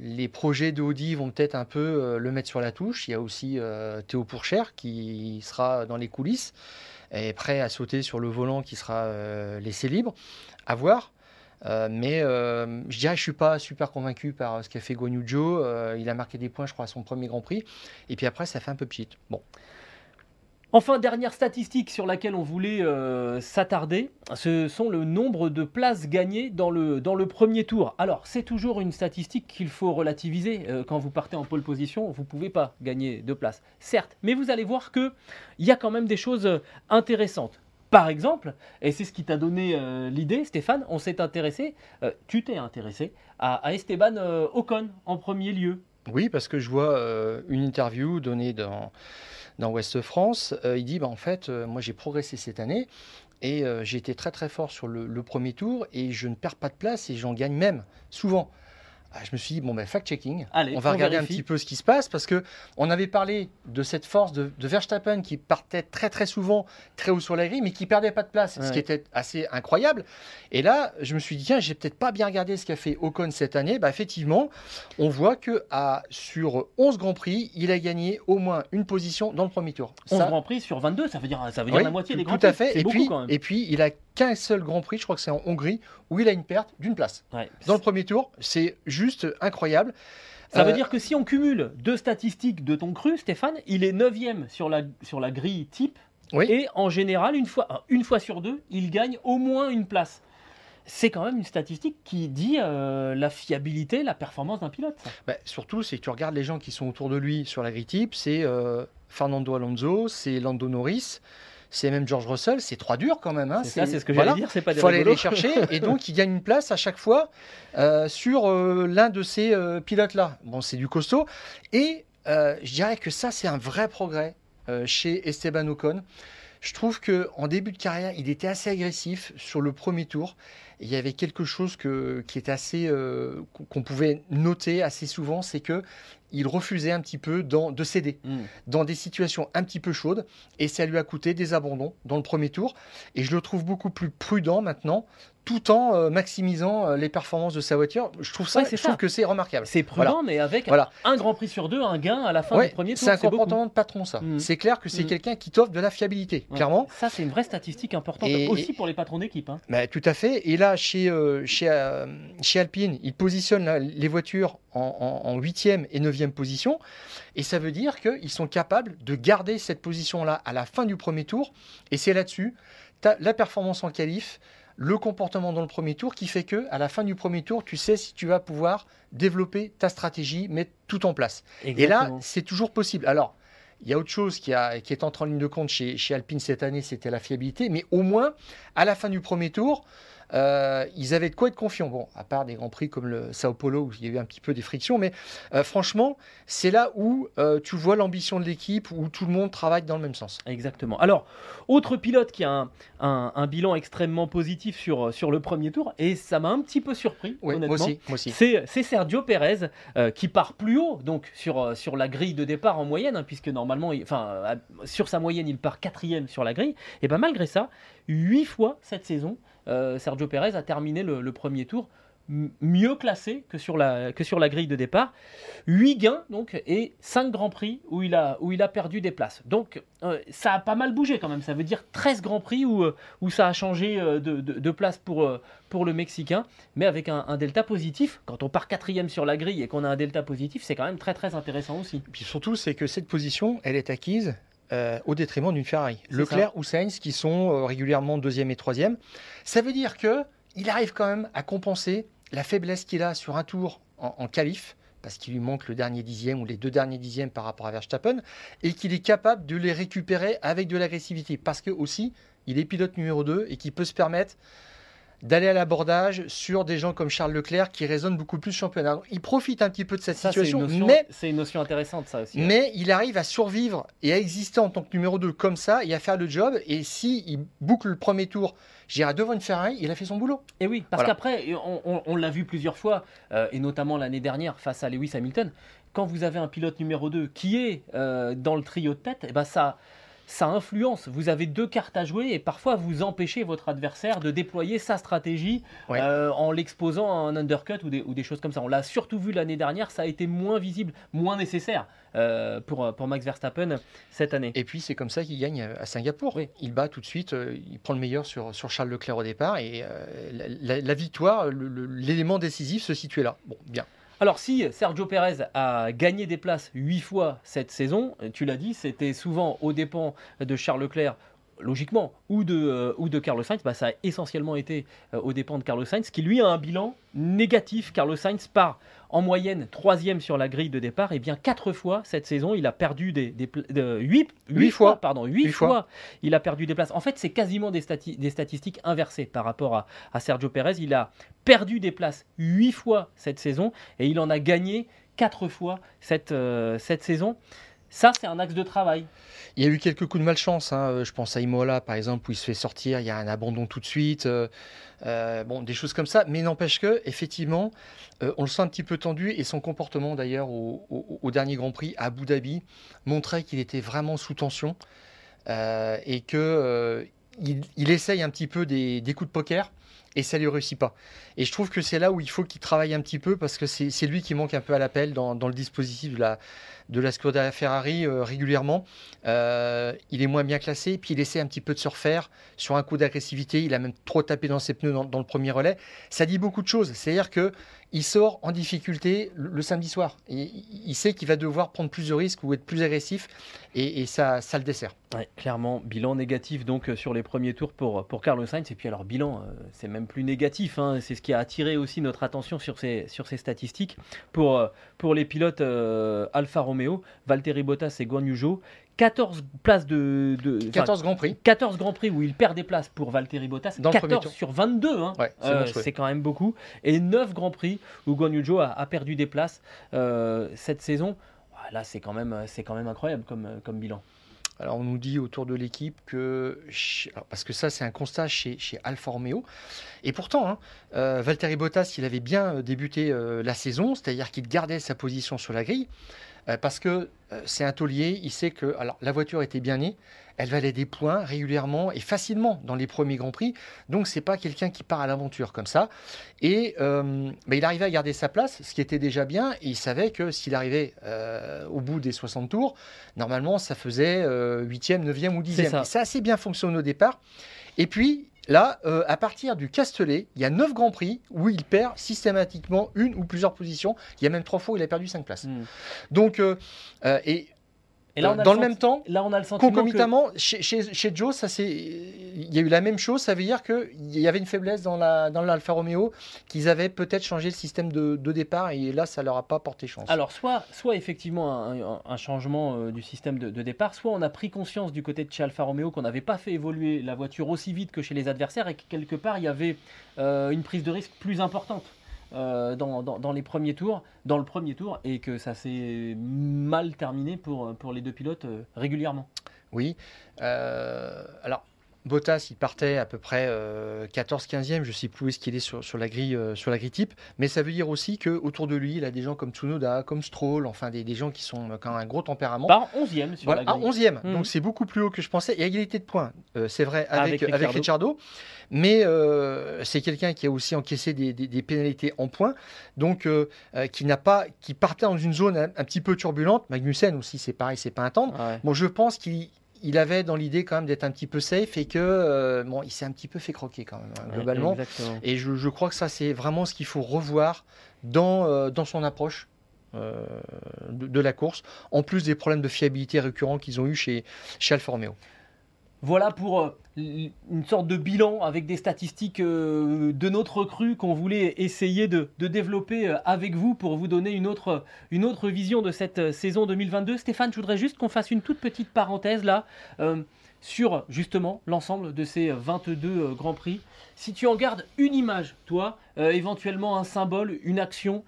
les projets de Audi vont peut-être un peu euh, le mettre sur la touche. Il y a aussi Théo Pourchère qui sera dans les coulisses et prêt à sauter sur le volant qui sera laissé libre. À voir. Mais euh, je dirais je suis pas super convaincu par ce qu'a fait Guan Yu Zhou. Euh, il a marqué des points, je crois, à son premier Grand Prix. Et puis après, ça fait un peu pchit. Bon, Enfin, dernière statistique sur laquelle on voulait euh, s'attarder, ce sont le nombre de places gagnées dans le, premier tour. Alors, c'est toujours une statistique qu'il faut relativiser. Euh, quand vous partez en pole position, vous ne pouvez pas gagner de places, certes, mais vous allez voir qu'il y a quand même des choses euh, intéressantes. Par exemple, et c'est ce qui t'a donné l'idée, Stéphane, on s'est intéressé, tu t'es intéressé à, à Esteban Ocon en premier lieu. Oui, parce que je vois une interview donnée dans, dans Ouest France. Euh, il dit bah, en fait, euh, moi j'ai progressé cette année et euh, j'ai été très très fort sur le, le premier tour et je ne perds pas de place et j'en gagne même souvent. Ah, je me suis dit, bon, ben, fact-checking. On va on regarder vérifie. un petit peu ce qui se passe parce que on avait parlé de cette force de, de Verstappen qui partait très très souvent très haut sur la grille mais qui perdait pas de place, ce qui était assez incroyable. Et là, je me suis dit, tiens, j'ai peut-être pas bien regardé ce qu'a fait Ocon cette année. Bah, effectivement, on voit que à, sur 11 Grands Prix, il a gagné au moins une position dans le premier tour. 11 Ça- Grands Prix sur 22, ça veut dire, ça veut dire oui, la moitié tout, des Grands tout à Prix. fait. Beaucoup puis, et puis, il a qu'un seul Grand Prix, je crois que c'est en Hongrie, où il a une perte d'une place. Ouais. Dans le premier tour, c'est juste incroyable. Ça veut Euh, dire que si on cumule deux statistiques de ton cru, Stéphane, il est 9 sur la, sur la grille type. Oui. Et en général, une fois, une fois sur deux, il gagne au moins une place. C'est quand même une statistique qui dit euh, la fiabilité, la performance d'un pilote. Bah, surtout, c'est que tu regardes les gens qui sont autour de lui sur la grille type, c'est euh, Fernando Alonso, c'est Lando Norris, c'est même George Russell, c'est trois durs quand même. hein, C'est ça, c'est ce que voilà. j'allais dire, c'est pas Il faut aller les chercher et donc il gagne une place à chaque fois euh, sur euh, l'un de ces euh, pilotes-là. Bon, c'est du costaud et je dirais que ça c'est un vrai progrès chez Esteban Ocon. Je trouve que en début de carrière, il était assez agressif sur le premier tour. Et il y avait quelque chose que, qui était assez euh, qu'on pouvait noter assez souvent, c'est que il refusait un petit peu dans- de céder Mm. dans des situations un petit peu chaudes et ça lui a coûté des abandons dans le premier tour et je le trouve beaucoup plus prudent maintenant tout en euh, maximisant euh, les performances de sa voiture. Je trouve ça, Ouais, trouve que c'est remarquable. C'est prudent, mais avec Voilà. un Grand Prix sur deux, un gain à la fin Ouais, du premier tour. c'est un comportement de patron ça. Mhm. C'est clair que c'est Mhm. quelqu'un qui t'offre de la fiabilité, Ouais. clairement. Ça, c'est une vraie statistique importante Et- aussi pour les patrons d'équipe. hein. Bah, tout à fait. Et là, chez, euh, chez, euh, chez Alpine, ils positionnent là, les voitures en, 8e et 9e position. Et ça veut dire qu'ils sont capables de garder cette position-là à la fin du premier tour. Et c'est là-dessus, la performance en qualif, le comportement dans le premier tour qui fait que à la fin du premier tour, tu sais si tu vas pouvoir développer ta stratégie, mettre tout en place. Et là, c'est toujours possible. Alors, il y a autre chose qui, a, qui est entrée en ligne de compte chez, chez Alpine cette année, c'était la fiabilité. Mais au moins, à la fin du premier tour, euh, ils avaient de quoi être confiants. Bon, à part des grands prix comme le Sao Paulo où il y a eu un petit peu des frictions, mais euh, franchement, c'est là où euh, tu vois l'ambition de l'équipe, où tout le monde travaille dans le même sens. Exactement. Alors, autre pilote qui a un, un- un bilan extrêmement positif sur, sur le premier tour, et ça m'a un petit peu surpris, Ouais, moi honnêtement. aussi, moi aussi. C'est Sergio Pérez qui part plus haut donc sur, sur la grille de départ en moyenne, hein, puisque normalement, il- enfin, sur sa moyenne, il part quatrième sur la grille. Et bien malgré ça, huit fois cette saison, euh, Sergio Pérez a terminé le, premier tour mieux classé que sur, la, que sur la grille de départ. 8 gains donc et 5 grands prix où il a, où il a perdu des places. Donc euh, ça a pas mal bougé quand même. Ça veut dire 13 grands prix où, euh, où ça a changé de, de- place pour, pour le Mexicain, mais avec un, delta positif. Quand on part quatrième sur la grille et qu'on a un delta positif, c'est quand même très très intéressant aussi. Puis surtout, c'est que cette position, elle est acquise euh, au détriment d'une Ferrari. Leclerc ou Sainz, qui sont euh, régulièrement deuxième et troisième. Ça veut dire que il arrive quand même à compenser la faiblesse qu'il a sur un tour en, en qualif, parce qu'il lui manque le dernier dixième ou les deux derniers dixièmes par rapport à Verstappen, et qu'il est capable de les récupérer avec de l'agressivité, parce que aussi, il est pilote numéro 2 et qu'il peut se permettre d'aller à l'abordage sur des gens comme Charles Leclerc qui raisonnent beaucoup plus championnat. Il profite un petit peu de cette Ça, situation, notion- mais c'est une notion intéressante ça aussi. mais il arrive à survivre et à exister en tant que numéro 2 comme ça et à faire le job. Et si il boucle le premier tour, j'irai devant une Ferrari, il a fait son boulot. Et oui, parce Voilà. qu'après, on, on- on l'a vu plusieurs fois, euh, et notamment l'année dernière face à Lewis Hamilton, quand vous avez un pilote numéro 2 qui est euh, dans le trio de tête, eh ben ça, ça influence. Vous avez deux cartes à jouer et parfois vous empêchez votre adversaire de déployer sa stratégie Ouais. euh, en l'exposant à un undercut ou des, ou des choses comme ça. On l'a surtout vu l'année dernière, ça a été moins visible, moins nécessaire euh, pour, pour Max Verstappen cette année. Et puis c'est comme ça qu'il gagne à Singapour. Oui. Il bat tout de suite, euh, il prend le meilleur sur, sur Charles Leclerc au départ. Et la, la- victoire, l'élément décisif se situait là. Bon, bien. Alors si Sergio Pérez a gagné des places huit fois cette saison, tu l'as dit, c'était souvent aux dépens de Charles Leclerc, logiquement, ou de, euh, ou de Carlos Sainz. Bah, ça a essentiellement été euh, aux dépens de Carlos Sainz, qui lui a un bilan négatif. Carlos Sainz part en moyenne troisième sur la grille de départ, et bien quatre fois cette saison, il a perdu des, des pla- de- huit, huit Huit fois, fois. pardon, huit Huit fois, fois. il a perdu des places. En fait, c'est quasiment des, stati- des statistiques inversées par rapport à, à Sergio Pérez. Il a perdu des places huit fois cette saison et il en a gagné quatre fois cette, euh, cette saison. Ça, c'est un axe de travail. Il y a eu quelques coups de malchance. hein. Euh, Je pense à Imola, par exemple, où il se fait sortir, il y a un abandon tout de suite. euh, euh, bon, des choses comme ça. Mais n'empêche que, effectivement, on le sent un petit peu tendu. Et son comportement, d'ailleurs, au, dernier Grand Prix à Abu Dhabi, montrait qu'il était vraiment sous tension et que il, essaye un petit peu des, coups de poker. Et ça lui réussit pas. Et je trouve que c'est là où il faut qu'il travaille un petit peu parce que c'est lui qui manque un peu à l'appel dans le dispositif de la, de la Skoda Ferrari euh, régulièrement. Euh, il est moins bien classé, puis il essaie un petit peu de se refaire sur un coup d'agressivité. Il a même trop tapé dans ses pneus dans, le premier relais. Ça dit beaucoup de choses. C'est-à-dire que il sort en difficulté le, samedi soir. Et il sait qu'il va devoir prendre plus de risques ou être plus agressif, et, ça, ça le dessert. Clairement, bilan négatif donc euh, sur les premiers tours pour, pour Carlos Sainz. Et puis alors, bilan, c'est même plus négatif. hein. C'est ce qui a attiré aussi notre attention sur ces, sur ces statistiques. Pour, pour les pilotes Alfa Romeo, Valtteri Bottas et Guan Yu Zhou, 14 places de. de enfin, 14 Grands Prix. 14 Grands Prix où il perd des places pour Valtteri Bottas. Dans le premier 14 tour. sur 22, hein. Ouais, c'est Euh, c'est quand même beaucoup. Et 9 Grands Prix où Guan Yu Zhou a, a perdu des places euh, cette saison. Ah, Là, c'est quand, même- c'est quand même incroyable comme, comme bilan. Alors on nous dit autour de l'équipe que, alors, parce que ça c'est un constat chez, chez Alfa Romeo, et pourtant hein, euh, Valtteri Bottas il avait bien euh, débuté euh, la saison, c'est-à-dire qu'il gardait sa position sur la grille, euh, parce que euh, c'est un taulier, il sait que alors, la voiture était bien née, elle valait des points régulièrement et facilement dans les premiers Grands Prix, donc c'est pas quelqu'un qui part à l'aventure comme ça, et euh, bah, il arrivait à garder sa place, ce qui était déjà bien, et il savait que s'il arrivait euh, au bout des 60 tours, Normalement, ça faisait euh, 8e, 9e ou 10e. ça. Et ça a assez bien fonctionné au départ. Et puis, là, euh, à partir du Castellet, il y a 9 Grands Prix où il perd systématiquement une ou plusieurs positions. Il y a même trois fois où il a perdu 5 places. Donc, euh, euh, et, Et là, on a dans le même temps, Là, on a le sentiment que- concomitamment, chez, chez, chez Joe, ça c'est, il y a eu la même chose. Ça veut dire qu'il y avait une faiblesse dans la dans l'Alfa Romeo, qu'ils avaient peut-être changé le système de, de départ et là, ça leur a pas porté chance. Alors, soit, soit effectivement un, un- un changement euh, du système de, de départ, soit on a pris conscience du côté de chez Alfa Romeo qu'on n'avait pas fait évoluer la voiture aussi vite que chez les adversaires et que quelque part il y avait euh, une prise de risque plus importante. Euh, dans, les premiers tours, dans le premier tour, et que ça s'est mal terminé pour, pour les deux pilotes euh, régulièrement. Oui. Euh, alors, Bottas, il partait à peu près euh, 14-15e, je ne sais plus où est-ce qu'il est sur, sur la grille, euh, sur la grille type, mais ça veut dire aussi qu'autour de lui, il a des gens comme Tsunoda, comme Stroll, enfin des, des gens qui sont euh, quand même un gros tempérament. Par 11e sur Voilà, la grille. 11e, Mhm. donc c'est beaucoup plus haut que je pensais. Et égalité de points, euh, c'est vrai, avec, Avec avec, Ricciardo. Mais euh, c'est quelqu'un qui a aussi encaissé des, des- des pénalités en points, donc euh, euh, qui n'a pas, qui partait dans une zone un, un petit peu turbulente. Magnussen aussi, c'est pareil, c'est pas un tendre. Ouais. Bon, je pense qu'il il avait dans l'idée quand même d'être un petit peu safe et que euh, bon, il s'est un petit peu fait croquer quand même hein, Ouais, globalement. exactement. Et je, je crois que ça c'est vraiment ce qu'il faut revoir dans, euh, dans son approche. euh, de, de la course, en plus des problèmes de fiabilité récurrents qu'ils ont eu chez, chez Alfa Romeo. Voilà pour une sorte de bilan avec des statistiques euh, de notre recrue qu'on voulait essayer de, développer euh, avec vous pour vous donner une autre, une autre vision de cette euh, saison 2022. Stéphane, je voudrais juste qu'on fasse une toute petite parenthèse là sur justement l'ensemble de ces 22 euh, Grands Prix. Si tu en gardes une image, toi, éventuellement un symbole, une action,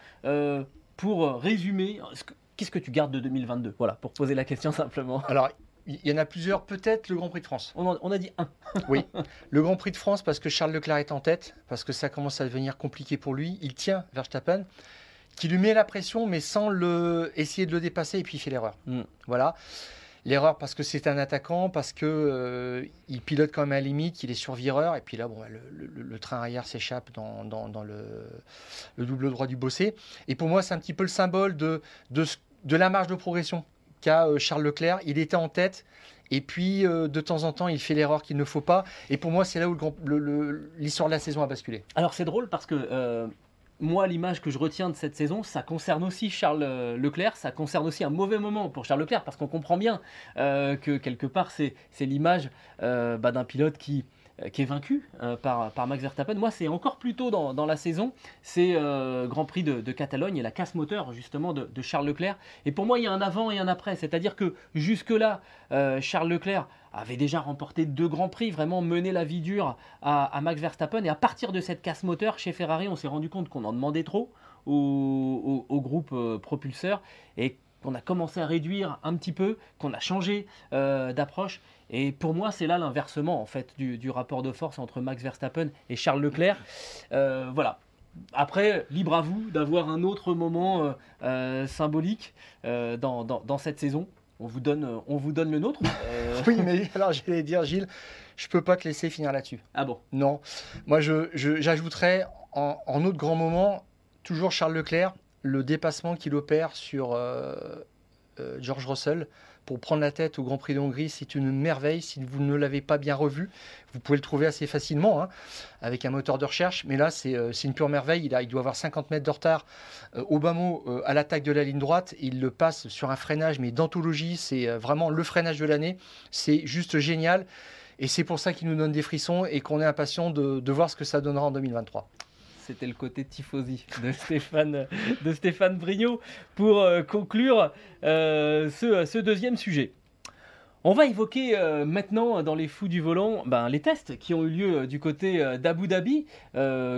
pour résumer, ce que- qu'est-ce que tu gardes de 2022 Voilà, pour poser la question simplement. Alors, il y en a plusieurs, peut-être le Grand Prix de France. On, en- on a dit un. Oui, le Grand Prix de France parce que Charles Leclerc est en tête, parce que ça commence à devenir compliqué pour lui. Il tient Verstappen, qui lui met la pression, mais sans le essayer de le dépasser, et puis il fait l'erreur. Mm. Voilà. L'erreur parce que c'est un attaquant, parce que euh, il pilote quand même à la limite, il est sur vireur, et puis là, bon, le, le- le train arrière s'échappe dans, dans- dans le, le double droit du bossé. Et pour moi, c'est un petit peu le symbole de, de, ce- de la marge de progression qu'a euh, Charles Leclerc. Il était en tête, et puis euh, de temps en temps, il fait l'erreur qu'il ne faut pas. Et pour moi, c'est là où l'histoire de la saison a basculé. Alors c'est drôle parce que euh, moi l'image que je retiens de cette saison, ça concerne aussi Charles Leclerc, ça concerne aussi un mauvais moment pour Charles Leclerc parce qu'on comprend bien que quelque part c'est l'image bah, d'un pilote qui qui est vaincu euh, par, par Max Verstappen. Moi, c'est encore plus tôt dans, dans la saison. C'est euh, Grand Prix de, Catalogne et la casse moteur justement de, Charles Leclerc. Et pour moi, il y a un avant et un après. C'est-à-dire que jusque-là, euh, Charles Leclerc avait déjà remporté deux Grands Prix, vraiment mené la vie dure à, à Max Verstappen. Et à partir de cette casse moteur chez Ferrari, on s'est rendu compte qu'on en demandait trop au, au- groupe euh, propulseur et qu'on a commencé à réduire un petit peu, qu'on a changé euh, d'approche. Et pour moi, c'est là l'inversement en fait du, du rapport de force entre Max Verstappen et Charles Leclerc. Euh, voilà. Après, libre à vous d'avoir un autre moment euh, symbolique dans, dans- dans cette saison. On vous donne, on vous donne le nôtre. Oui, mais alors j'allais dire, Gilles, je peux pas te laisser finir là-dessus. ah bon? Non. Moi, je, je- j'ajouterais en, en autre grand moment, toujours Charles Leclerc, le dépassement qu'il opère sur, euh, euh, George Russell pour prendre la tête au Grand Prix de Hongrie. C'est une merveille. Si vous ne l'avez pas bien revu, vous pouvez le trouver assez facilement hein, avec un moteur de recherche. Mais là, c'est euh, une pure merveille. Il, doit avoir 50 mètres de retard au mot à l'attaque de la ligne droite. Il le passe sur un freinage, mais d'anthologie. C'est vraiment le freinage de l'année. C'est juste génial. Et c'est pour ça qu'il nous donne des frissons et qu'on est impatient de voir ce que ça donnera en 2023 c'était le côté tifosi de Stéphane, de Brignot pour euh, conclure euh, ce, deuxième sujet. On va évoquer euh, maintenant dans les fous du volant ben, les tests qui ont eu lieu du côté d'Abu Dhabi,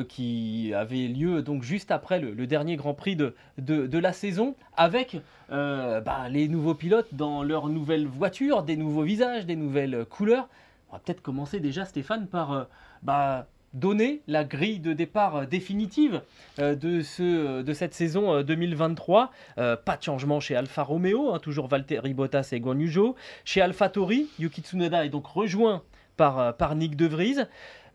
qui avaient lieu donc juste après le, dernier Grand Prix de, de, la saison, avec ben, les nouveaux pilotes dans leurs nouvelles voitures, des nouveaux visages, des nouvelles couleurs. On va peut-être commencer déjà Stéphane par ben, donner la grille de départ euh, définitive euh, euh, de cette saison 2023. pas de changement chez Alfa Romeo, hein, toujours Valtteri Bottas et Guan Chez Alfa Tori, Yuki Tsunoda est donc rejoint par, par Nick De Vries.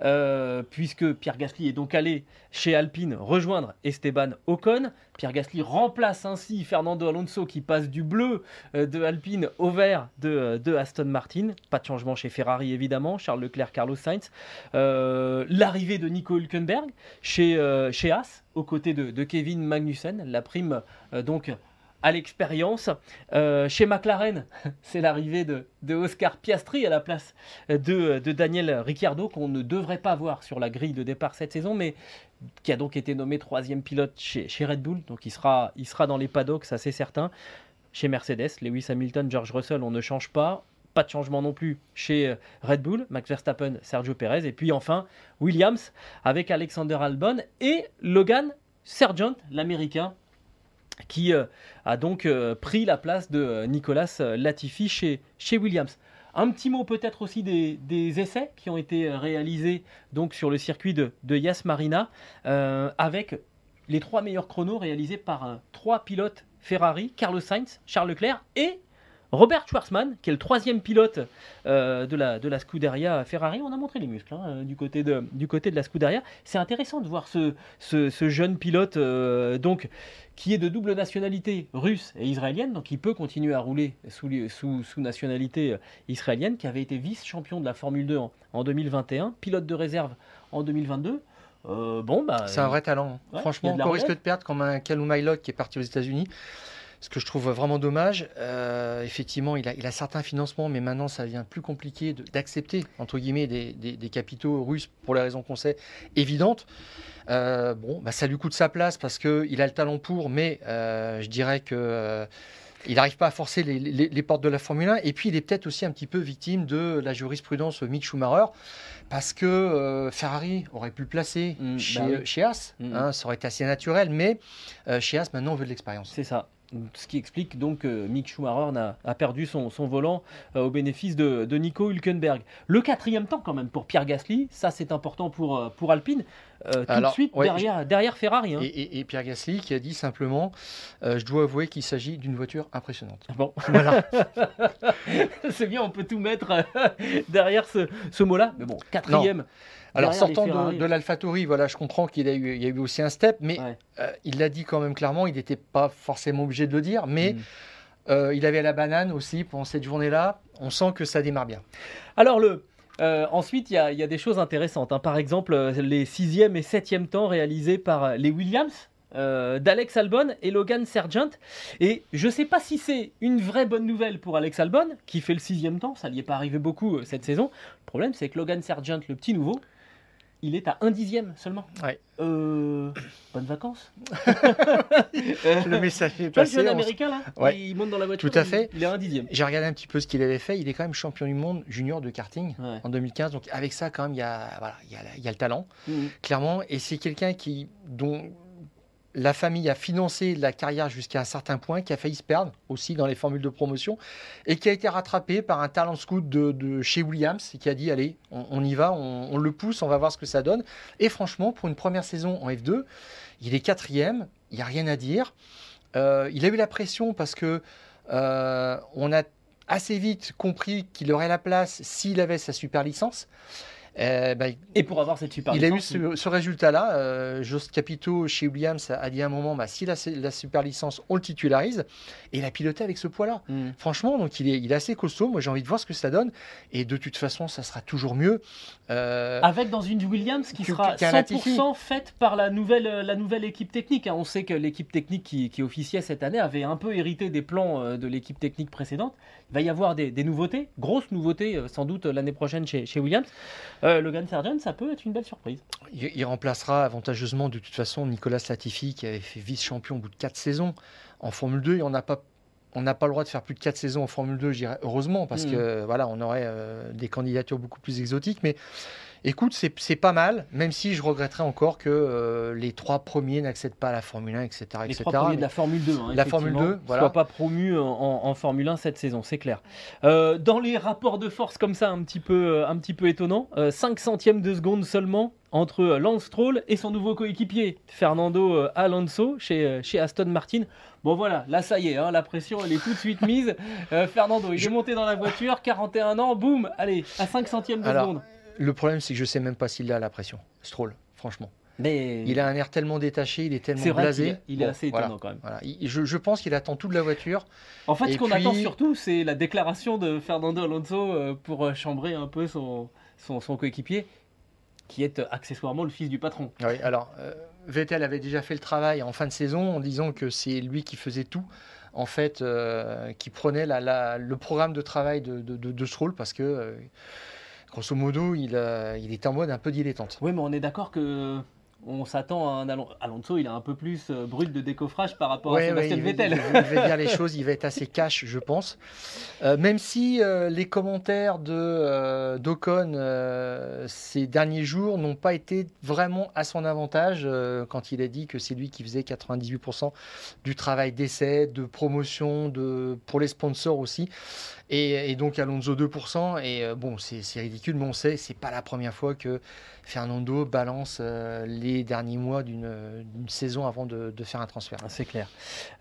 Euh, puisque Pierre Gasly est donc allé chez Alpine rejoindre Esteban Ocon. Pierre Gasly remplace ainsi Fernando Alonso qui passe du bleu euh, de Alpine au vert de, de, Aston Martin. Pas de changement chez Ferrari évidemment, Charles Leclerc, Carlos Sainz. Euh, l'arrivée de Nico Hülkenberg chez, chez As aux côtés de Kevin Magnussen. La prime donc à l'expérience. Euh, chez McLaren, c'est l'arrivée de, Oscar Piastri à la place de, Daniel Ricciardo, qu'on ne devrait pas voir sur la grille de départ cette saison, mais qui a donc été nommé troisième pilote chez, Red Bull. Donc il sera, il sera dans les paddocks, ça c'est certain. Chez Mercedes, Lewis Hamilton, George Russell, on ne change pas. Pas de changement non plus chez Red Bull, Max Verstappen, Sergio Perez. Et puis enfin, Williams avec Alexander Albon et Logan Sargent, l'américain, qui euh, a donc euh, pris la place de euh, Nicolas Latifi chez, chez Williams. Un petit mot peut-être aussi des, essais qui ont été réalisés donc sur le circuit de, de Yas Marina avec les trois meilleurs chronos réalisés par trois pilotes Ferrari, Carlos Sainz, Charles Leclerc et Robert Schwarzman, qui est le troisième pilote euh, de, la, de la Scuderia Ferrari, on a montré les muscles hein, du, côté de, du côté de la Scuderia. C'est intéressant de voir ce, ce, jeune pilote euh, donc, qui est de double nationalité russe et israélienne, donc il peut continuer à rouler sous, sous, sous nationalité euh, israélienne, qui avait été vice-champion de la Formule 2 en, 2021, pilote de réserve en 2022. bon, bah, c'est un vrai talent. Hein. Franchement, on risque de perdre comme un Calum qui est parti aux États-Unis. Ce que je trouve vraiment dommage, euh, effectivement, il a, il a, certains financements, mais maintenant ça devient plus compliqué d'accepter, entre guillemets, des, des, capitaux russes pour les raisons qu'on sait évidentes. Euh, bon, bah, ça lui coûte sa place parce qu'il a le talent pour, mais euh, je dirais que. il n'arrive pas à forcer les, les, les, portes de la Formule 1. Et puis, il est peut-être aussi un petit peu victime de la jurisprudence Mick Schumacher, parce que Ferrari aurait pu le placer mmh, chez, bah chez, As. Mmh. Hein, ça aurait été assez naturel, mais chez As, maintenant, on veut de l'expérience. C'est ça ce qui explique donc que Mick Schumacher a, perdu son, volant euh, au bénéfice de, Nico Hülkenberg. Le quatrième temps quand même pour Pierre Gasly, ça c'est important pour, euh, pour Alpine, euh, tout de suite derrière, derrière, Ferrari. Hein. Et, Pierre Gasly qui a dit simplement, je dois avouer qu'il s'agit d'une voiture impressionnante. Bon, voilà. c'est bien, on peut tout mettre derrière ce, ce mot-là, mais bon, quatrième. Alors sortant de, de l'AlphaTauri, voilà, je comprends qu'il y, a eu aussi un step, mais euh, il l'a dit quand même clairement, il n'était pas forcément obligé de le dire, mais mm. euh, il avait la banane aussi pendant cette journée-là. On sent que ça démarre bien. Alors le, euh, ensuite, il y, a des choses intéressantes. Hein. Par exemple, les sixième et septième temps réalisés par les Williams. d'Alex Albon et Logan Sargent. Et je ne sais pas si c'est une vraie bonne nouvelle pour Alex Albon, qui fait le sixième temps, ça n'y est pas arrivé beaucoup cette saison. Le problème, c'est que Logan Sargent, le petit nouveau, il est à un dixième seulement. Ouais. Euh, bonnes vacances. le message est passé. Le américain là, il monte dans la voiture. Tout à fait. Il, est à un dixième. J'ai regardé un petit peu ce qu'il avait fait. Il est quand même champion du monde junior de karting en 2015. Donc avec ça, quand même, il y a, voilà, il y a, il y a le talent, mhm. clairement. Et c'est quelqu'un qui dont la famille a financé la carrière jusqu'à un certain point, qui a failli se perdre aussi dans les formules de promotion, et qui a été rattrapé par un talent scout de, chez Williams, qui a dit, allez, on, y va, on, le pousse, on va voir ce que ça donne. Et franchement, pour une première saison en F2, il est quatrième, il n'y a rien à dire. Euh, il a eu la pression parce que euh, on a assez vite compris qu'il aurait la place s'il avait sa super licence. Euh, bah, Et pour avoir cette super il a eu licence, ce, ce résultat-là. Euh, Jost Capito chez Williams a dit à un moment bah, si la, la super licence, on le titularise. Et il a piloté avec ce poids-là. Hmm. Franchement, donc il est, il est assez costaud. Moi, j'ai envie de voir ce que ça donne. Et de toute façon, ça sera toujours mieux. Euh, Avec dans une Williams qui sera qu'un Latifi. 100% faite par la nouvelle, euh, la nouvelle équipe technique. hein. On sait que l'équipe technique qui, qui officiait cette année avait un peu hérité des plans de l'équipe technique précédente. Il va y avoir des, des nouveautés, grosses nouveautés sans doute l'année prochaine chez, chez Williams. Euh, Logan Sargent, ça peut être une belle surprise. il, il remplacera avantageusement de toute façon Nicolas Latifi qui avait fait vice-champion au bout de 4 saisons. En Formule 2, on n'a pas. On n'a pas le droit de faire plus de 4 saisons en Formule 2, je dirais heureusement, parce Mhm. que voilà, on aurait euh, des candidatures beaucoup plus exotiques. Mais écoute, c'est pas mal, même si je regretterais encore que euh, les trois premiers n'accèdent pas à la Formule 1, etc. Les etc. trois premiers de la Formule 2. hein, La Formule effectivement, 2, voilà. soient pas promus en, en Formule 1 cette saison, c'est clair. Euh, dans les rapports de force comme ça, un petit peu, euh, un petit peu étonnant, 5 centièmes de seconde seulement entre euh, Lance Stroll et son nouveau coéquipier, Fernando euh, Alonso, chez, euh, chez Aston Martin. Bon voilà, là ça y est, hein, la pression elle est tout de suite mise. Euh, Fernando, il est monté dans la voiture, 41 ans, boum, allez, à 5 centièmes de Alors, seconde. Le problème, c'est que je sais même pas s'il a la pression, Stroll, franchement. Mais Il a un air tellement détaché, il est tellement vrai blasé. il est assez voilà. étonnant quand même. Voilà. Il- Je, je pense qu'il attend tout de la voiture. En fait, ce qu'on puis- attend surtout, c'est la déclaration de Fernando Alonso euh, pour euh, chambrer un peu son, son, son coéquipier, qui est euh, accessoirement le fils du patron. Oui, alors, euh, Vettel avait déjà fait le travail en fin de saison en disant que c'est lui qui faisait tout, en fait, euh, qui prenait la- la- le programme de travail de, de, de- de Stroll parce que, euh, grosso modo, il, euh, il est en mode un peu dilettante. Oui, mais on est d'accord que on s'attend à un Alon- Alonso, il est un peu plus euh, brut de décoffrage par rapport Ouais, à ouais, Sébastien il, va- Vettel. il va- il va dire les choses, il va être assez cash, je pense. Euh, même si euh, les commentaires de euh, d'Ocon ces derniers jours n'ont pas été vraiment à son avantage quand il a dit que c'est lui qui faisait 98% du travail d'essai, de promotion, de pour les sponsors aussi, et, donc Alonso 2%. Et euh, bon, c'est ridicule, mais on sait, c'est pas la première fois que Fernando balance euh, les derniers mois d'une saison avant de, faire un transfert. Ah, C'est clair.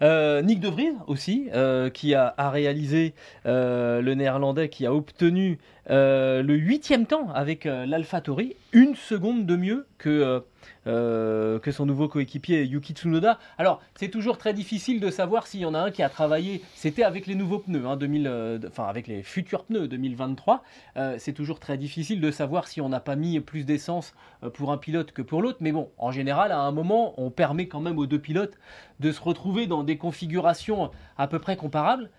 Euh, Nick De Vries aussi, qui a, réalisé le néerlandais, qui a obtenu euh, le huitième temps avec euh, l'AlphaTauri, une seconde de mieux que, euh, euh, que son nouveau coéquipier Yuki Tsunoda. Alors, c'est toujours très difficile de savoir s'il y en a un qui a travaillé, c'était avec les nouveaux pneus, hein, 2000, enfin avec les futurs pneus 2023. Euh, c'est toujours très difficile de savoir si on n'a pas mis plus d'essence pour un pilote que pour l'autre. Mais bon, en général, à un moment, on permet quand même aux deux pilotes de se retrouver dans des configurations à peu près comparables.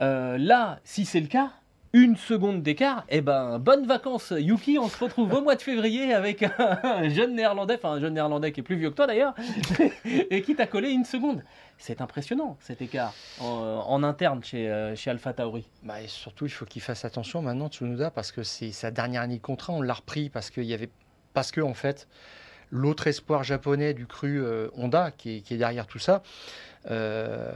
Là, si c'est le cas, une seconde d'écart, eh ben, bonnes vacances Yuki, on se retrouve au mois de février avec un jeune néerlandais, enfin un jeune néerlandais qui est plus vieux que toi d'ailleurs, et qui t'a collé une seconde. C'est impressionnant cet écart en, interne chez, euh, chez Alpha Tauri. Bah, et surtout, il faut qu'il fasse attention maintenant, Tsunoda, parce que c'est sa dernière année de contrat. On l'a repris parce qu'il y avait, parce que en fait, l'autre espoir japonais du cru euh, Honda, qui est, qui est derrière tout ça, euh,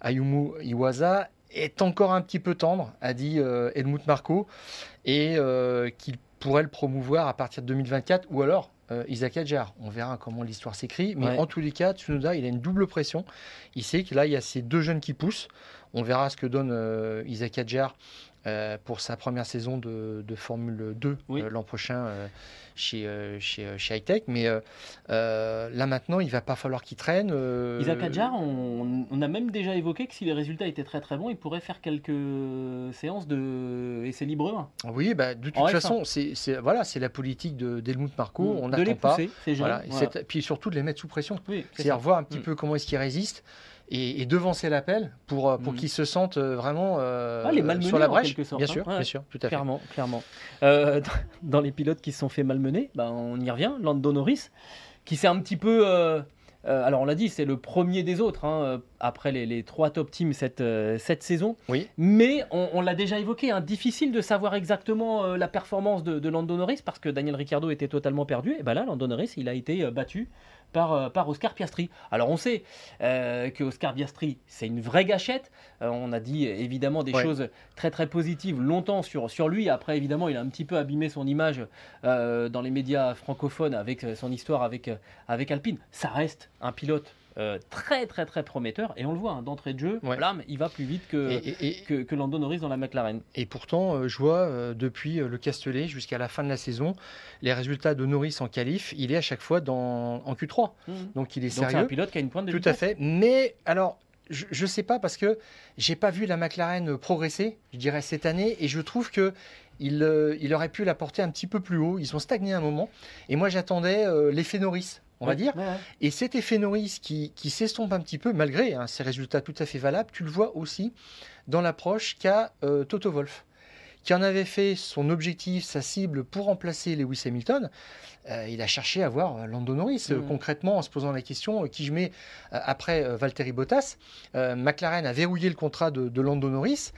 Ayumu Iwasa, est encore un petit peu tendre, a dit euh, Helmut Marko, et euh, qu'il pourrait le promouvoir à partir de 2024, ou alors euh, Isaac Adjar. On verra comment l'histoire s'écrit, mais Ouais. en tous les cas, Tsunoda, il a une double pression. Il sait que là, il y a ces deux jeunes qui poussent. On verra ce que donne euh, Isaac Adjar euh, pour sa première saison de, de Formule 2 Oui. euh, l'an prochain euh, chez, euh, chez, chez Hightech. Mais là maintenant, il va pas falloir qu'il traîne. Isaac Adjar, on, on a même déjà évoqué que si les résultats étaient très très bons, il pourrait faire quelques séances de essais libres 1. Oui, bah, de toute En F1. façon, c'est voilà, c'est la politique de d'Helmut Marko. on de les n'attend pas. pousser, ces jeunes. Voilà, Puis surtout de les mettre sous pression. Oui, C'est-à-dire voir un petit Mm. peu comment est-ce qu'ils résistent et, et devancer l'appel pour, euh, pour Mm. qu'ils se sentent euh, vraiment euh, Ah, les malmenés, sur la en brèche. quelque sorte, bien hein. sûr, Ouais. bien sûr, tout à fait. Clairement, clairement. Euh, dans les pilotes qui se sont fait malmener, ben, on y revient, Lando Norris, qui s'est un petit peu... euh, alors on l'a dit, c'est le premier des autres, hein, après les, les trois top teams cette, cette saison. Oui. Mais on, on l'a déjà évoqué, hein, difficile de savoir exactement la performance de, de Lando Norris parce que Daniel Ricciardo était totalement perdu. Et ben là, Lando Norris, il a été battu par, euh, par Oscar Piastri. Alors on sait euh, que Oscar Piastri, c'est une vraie gâchette. Euh, on a dit évidemment des Ouais. choses très très positives longtemps sur, sur lui. Après, évidemment, il a un petit peu abîmé son image euh, dans les médias francophones avec son histoire avec, avec Alpine. Ça reste un pilote euh, très très très prometteur et on le voit hein, d'entrée de jeu, Ouais. blam, il va plus vite que, Et, que, que Lando Norris dans la McLaren. et pourtant, euh, je vois euh, depuis le Castellet jusqu'à la fin de la saison, les résultats de Norris en qualif, il est à chaque fois dans, en Q3. Donc il est Donc c'est un sérieux. pilote qui a une pointe de Tout vitesse. à fait. Mais alors, je ne sais pas parce que j'ai pas vu la McLaren progresser, je dirais cette année, et je trouve que il, il aurait pu la porter un petit peu plus haut. Ils ont stagné un moment, et moi j'attendais l'effet Norris, on va dire. Et cet effet Norris qui, qui s'estompe un petit peu, malgré hein, ses résultats tout à fait valables, tu le vois aussi dans l'approche qu'a euh, Toto Wolff, qui en avait fait son objectif, sa cible pour remplacer Lewis Hamilton. Euh, il a cherché à voir euh, Lando Norris, euh, Mhm. concrètement, en se posant la question euh, qui je mets après Valtteri Bottas. McLaren a verrouillé le contrat de, de Lando Norris,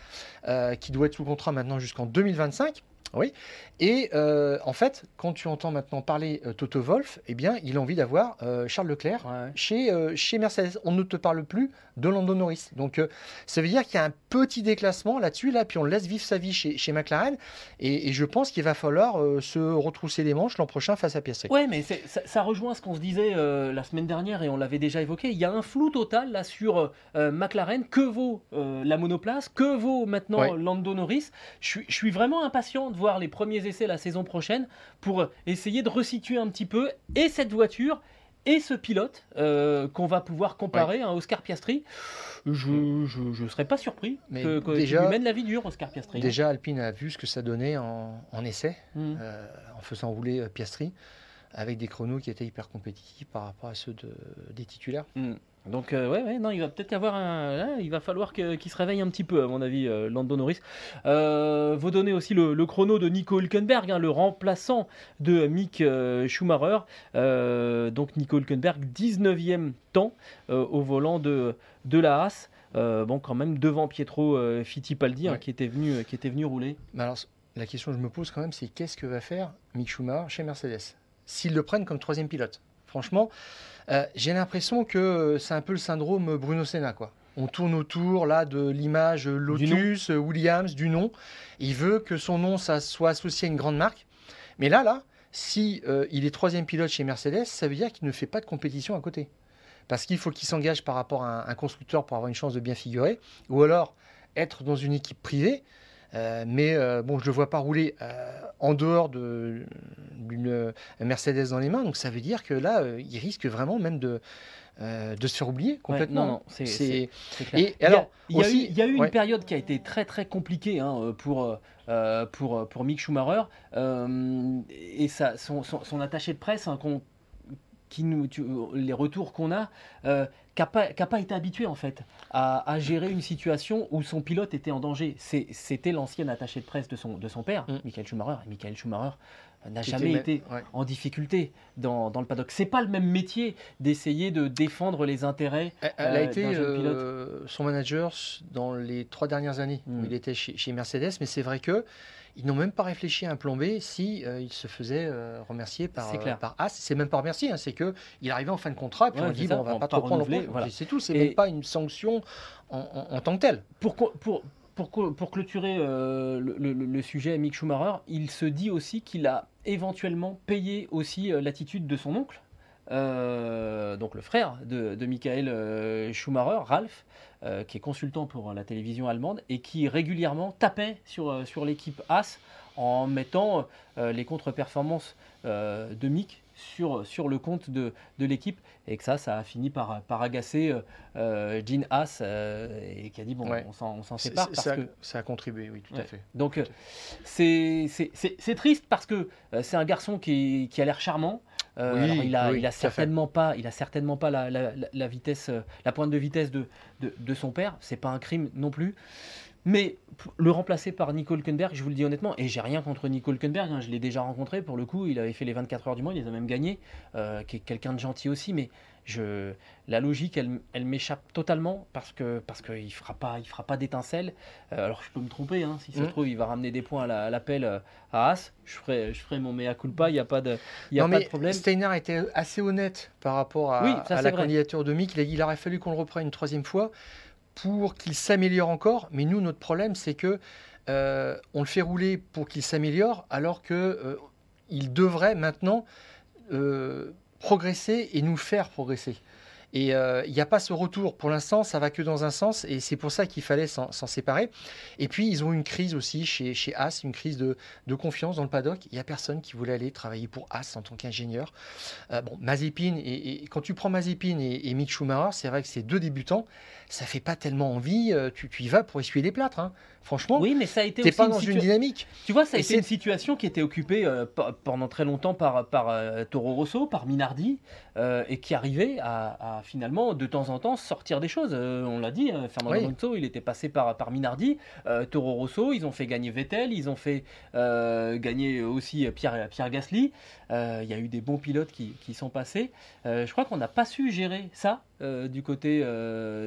qui doit être sous contrat maintenant jusqu'en 2025. Oui. Et euh, en fait, quand tu entends maintenant parler euh, Toto Wolff, eh bien, il a envie d'avoir euh, Charles Leclerc Ouais. chez, chez Mercedes. On ne te parle plus de Lando Norris. Donc, ça veut dire qu'il y a un petit déclassement là-dessus, là, puis on laisse vivre sa vie chez, chez McLaren. Et, et je pense qu'il va falloir se retrousser les manches l'an prochain face à Piastri. Ouais, mais ça, ça rejoint ce qu'on se disait la semaine dernière et on l'avait déjà évoqué. Il y a un flou total là sur McLaren. Que vaut la monoplace? Que vaut maintenant Ouais. Lando Norris? Je suis, je suis vraiment impatient de voir les premiers essais la saison prochaine pour essayer de resituer un petit peu et cette voiture et ce pilote euh, qu'on va pouvoir comparer à Oscar Piastri. Je ne serais pas surpris Mais que, que- déjà- lui mène la vie dure, Oscar Piastri. Déjà, Alpine a vu ce que ça donnait en, en essai, Mm. euh, en faisant rouler euh, Piastri, avec des chronos qui étaient hyper compétitifs par rapport à ceux de- des titulaires. Mm. Donc euh, ouais, ouais, non, il va peut-être y avoir un, là, il va falloir qu'il se réveille un petit peu à mon avis, euh, Lando Norris. Euh, vous donnez aussi le, le chrono de Nico Hülkenberg, hein, le remplaçant de Mick euh, Schumacher. Euh, donc Nico Hülkenberg, 19e temps au volant de, de la Haas. Bon, quand même devant Pietro Fittipaldi, hein, qui était venu, qui était venu rouler. Mais alors, la question que je me pose quand même, c'est qu'est-ce que va faire Mick Schumacher chez Mercedes? S'ils le prennent comme troisième pilote? Franchement, euh, j'ai l'impression que c'est un peu le syndrome Bruno Senna, quoi. On tourne autour là de l'image Lotus, Williams, du nom. Il veut que son nom ça soit associé à une grande marque. Mais là, là, si euh, il est troisième pilote chez Mercedes, ça veut dire qu'il ne fait pas de compétition à côté. Parce qu'il faut qu'il s'engage par rapport à un, un constructeur pour avoir une chance de bien figurer, ou alors être dans une équipe privée. Euh, mais euh, bon, je ne le vois pas rouler euh, en dehors de- d'une Mercedes dans les mains. Donc ça veut dire que là, il risque vraiment même de, de se faire oublier complètement. non, non, c'est-. Et Il y a- alors, il y a, eu, il y a eu ouais. une période qui a été très très compliquée hein, pour, pour, pour Mick Schumacher et ça, son, son, son attaché de presse, hein, qu'on- qui nous, tu- les retours qu'on a, euh, qui n'a pas, été habitué en fait à, à gérer une situation où son pilote était en danger. C'était l'ancien attaché de presse de son, de son père, Mm. Michael Schumacher. Et Michael Schumacher n'a jamais été ouais. en difficulté dans, dans le paddock. C'est pas le même métier d'essayer de défendre les intérêts Elle, elle a euh, été d'un jeune pilote. euh, son manager dans les trois dernières années où Mm. il était chez, chez Mercedes, mais c'est vrai que ils n'ont même pas réfléchi à un plan B si euh, il se faisait euh, remercier par, C'est euh, clair. par As. C'est même pas remercier, hein, c'est que il arrivait en fin de contrat, puis Ouais, on dit ça, bon, on va on pas trop prendre le voilà. C'est tout, c'est Et- même pas une sanction en, en- en tant que telle. pour, pour, pour, clôturer euh, le, le- le sujet Mick Schumacher, il se dit aussi qu'il a éventuellement payé aussi l'attitude de son oncle, euh, donc le frère de, de Michael euh, Schumacher, Ralph, euh, qui est consultant pour la télévision allemande et qui régulièrement tapait sur, sur l'équipe As en mettant euh, les contre-performances de Mick sur, sur le compte de, de l'équipe et que ça, ça a fini par, par agacer euh, Gene Haas euh, et qui a dit bon, Ouais. on s'en sépare parce ça, que ça a contribué, oui, tout à fait. donc euh, c'est triste parce que c'est un garçon qui, qui a l'air charmant. Euh, Oui, il a, oui, il certainement pas, il a certainement pas la, la- la- la vitesse, euh, la pointe de vitesse de, de, de son père. C'est pas un crime non plus. Mais le remplacer par Nico Hülkenberg, je vous le dis honnêtement, et j'ai rien contre Nico Hülkenberg, hein, je l'ai déjà rencontré pour le coup, il avait fait les 24 heures du mois, il les a même gagnés, euh, qui est quelqu'un de gentil aussi, mais je, la logique, elle, elle m'échappe totalement parce que parce qu'il fera pas, il fera pas d'étincelle. Euh, alors je peux me tromper, hein, si ça se Mhm. trouve, il va ramener des points à la- à l'appel euh, à As. Je ferai, je ferai mon mea culpa, il n'y a pas de, il y a non, pas mais de problème. Steiner était assez honnête par rapport à, Oui, ça, à c'est la vrai. candidature de Mick. Il a dit qu'il aurait fallu qu'on le reprenne une troisième fois pour qu'il s'améliore encore. Mais nous, notre problème, c'est que euh, on le fait rouler pour qu'il s'améliore, alors que euh, il devrait maintenant euh, progresser et nous faire progresser. Et il n'y a pas ce retour. Pour l'instant, ça va que dans un sens. Et c'est pour ça qu'il fallait s'en séparer. Et puis, ils ont une crise aussi chez, chez As, une crise de, de confiance dans le paddock. Il n'y a personne qui voulait aller travailler pour As en tant qu'ingénieur. bon, Mazepin, et, quand tu prends Mazepin et, et Mick Schumacher, c'est vrai que c'est deux débutants ça fait pas tellement envie. Euh, tu, tu y vas pour essuyer les plâtres. Hein. Franchement, oui, mais ça a été t'es pas dans une dynamique. Tu vois, ça a été une situation qui était occupée euh, pendant très longtemps par, par euh, Toro Rosso, par Minardi, et qui arrivait à, finalement de temps en temps sortir des choses. on l'a dit, Fernando Alonso, il était passé par, par Minardi, Toro Rosso, ils ont fait gagner Vettel, ils ont fait gagner aussi Pierre, Pierre Gasly. Il y a eu des bons pilotes qui, qui sont passés. je crois qu'on n'a pas su gérer ça du côté,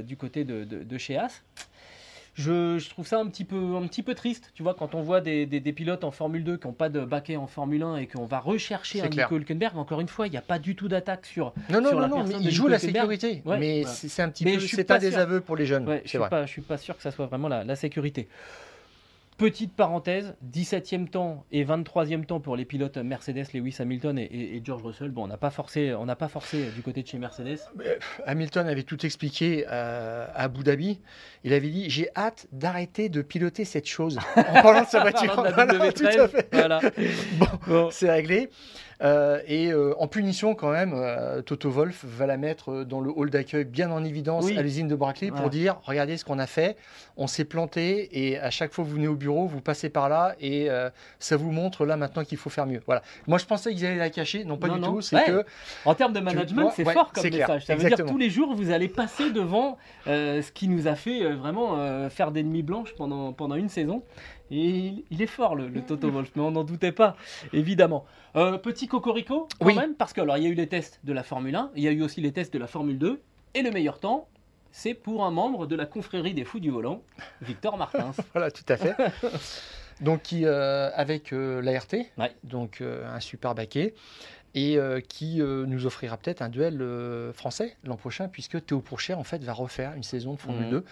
du côté de, de, chez As. Je, trouve ça un petit, peu, un petit peu triste, tu vois, quand on voit des, des, pilotes en Formule 2 qui n'ont pas de baquet en Formule 1 et qu'on va rechercher un Nico Hülkenberg. Encore une fois, il n'y a pas du tout d'attaque sur. Non, non, non, non, mais il joue la sécurité. mais c'est un petit peu. C'est un désaveu pour les jeunes. je ne suis, pas sûr que ça soit vraiment la, la sécurité. Petite parenthèse, 17e temps et 23e temps pour les pilotes Mercedes, Lewis Hamilton et, George Russell. Bon, on n'a pas forcé, on n'a pas forcé du côté de chez Mercedes. Hamilton avait tout expliqué euh, à Abu Dhabi. Il avait dit j'ai hâte d'arrêter de piloter cette chose en parlant de sa voiture. voilà, bon. c'est réglé. Euh, et euh, en punition, quand même, euh, Toto Wolf va la mettre dans le hall d'accueil, bien en évidence à l'usine de Brackley, pour dire regardez ce qu'on a fait, on s'est planté, et à chaque fois que vous venez au bureau, vous passez par là, et ça vous montre là maintenant qu'il faut faire mieux. Voilà. Moi, je pensais qu'ils allaient la cacher, non pas du tout. C'est que en termes de management, c'est fort comme message. Ça veut dire tous les jours, vous allez passer devant ce qui nous a fait vraiment faire des nuits blanches pendant pendant une saison. Et il est fort, le, Toto Wolf, mais on n'en doutait pas, évidemment. Euh, petit cocorico, quand même, parce que alors il y a eu les tests de la Formule 1, il y a eu aussi les tests de la Formule 2, et le meilleur temps, c'est pour un membre de la confrérie des fous du volant, Victor Martins. voilà, tout à fait. Donc, qui, euh, avec euh, l'ART, donc un super baquet et euh, qui euh, nous offrira peut-être un duel euh, français l'an prochain, puisque Théo Pourcher en fait va refaire une saison de Formule 2. Mmh.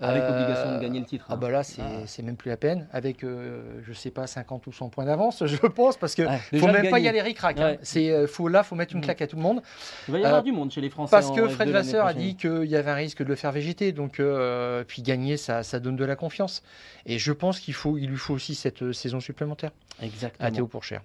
Avec obligation de gagner le titre. Ah hein. bah là, c'est ah. même plus la peine, avec, je sais pas, 50 ou 100 points d'avance, je pense, parce que ne faut même pas y aller ric-rac. Hein. C'est, faut, là, faut mettre une mmh. claque à tout le monde. Il va y avoir du monde chez les Français. Parce que Fred Vasseur a dit qu'il y avait un risque de le faire végéter, donc puis gagner, ça, ça donne de la confiance. Et je pense qu'il faut, il lui faut aussi cette saison supplémentaire. Exactement. À Théo Pourcher.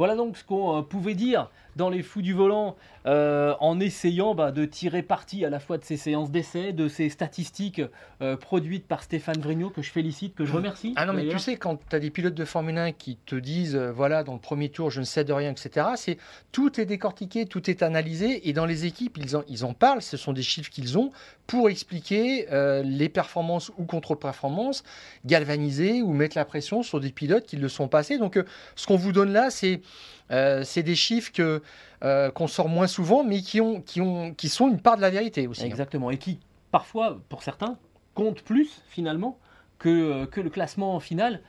Voilà donc ce qu'on pouvait dire dans les fous du volant euh, en essayant bah, de tirer parti à la fois de ces séances d'essai, de ces statistiques euh, produites par Stéphane Vrignot, que je félicite, que je remercie. Ah non, mais tu sais, quand tu as des pilotes de Formule 1 qui te disent, euh, voilà, dans le premier tour, je ne sais de rien, etc., c'est tout est décortiqué, tout est analysé, et dans les équipes, ils en, ils en parlent, ce sont des chiffres qu'ils ont pour expliquer les performances ou contre-performances, galvaniser ou mettre la pression sur des pilotes qui le sont passés. Donc, ce qu'on vous donne là, c'est euh, c'est des chiffres que, euh, qu'on sort moins souvent, mais qui, ont, qui, ont, qui sont une part de la vérité aussi. Hein. Exactement, et qui parfois, pour certains, comptent plus finalement que, euh, que le classement final,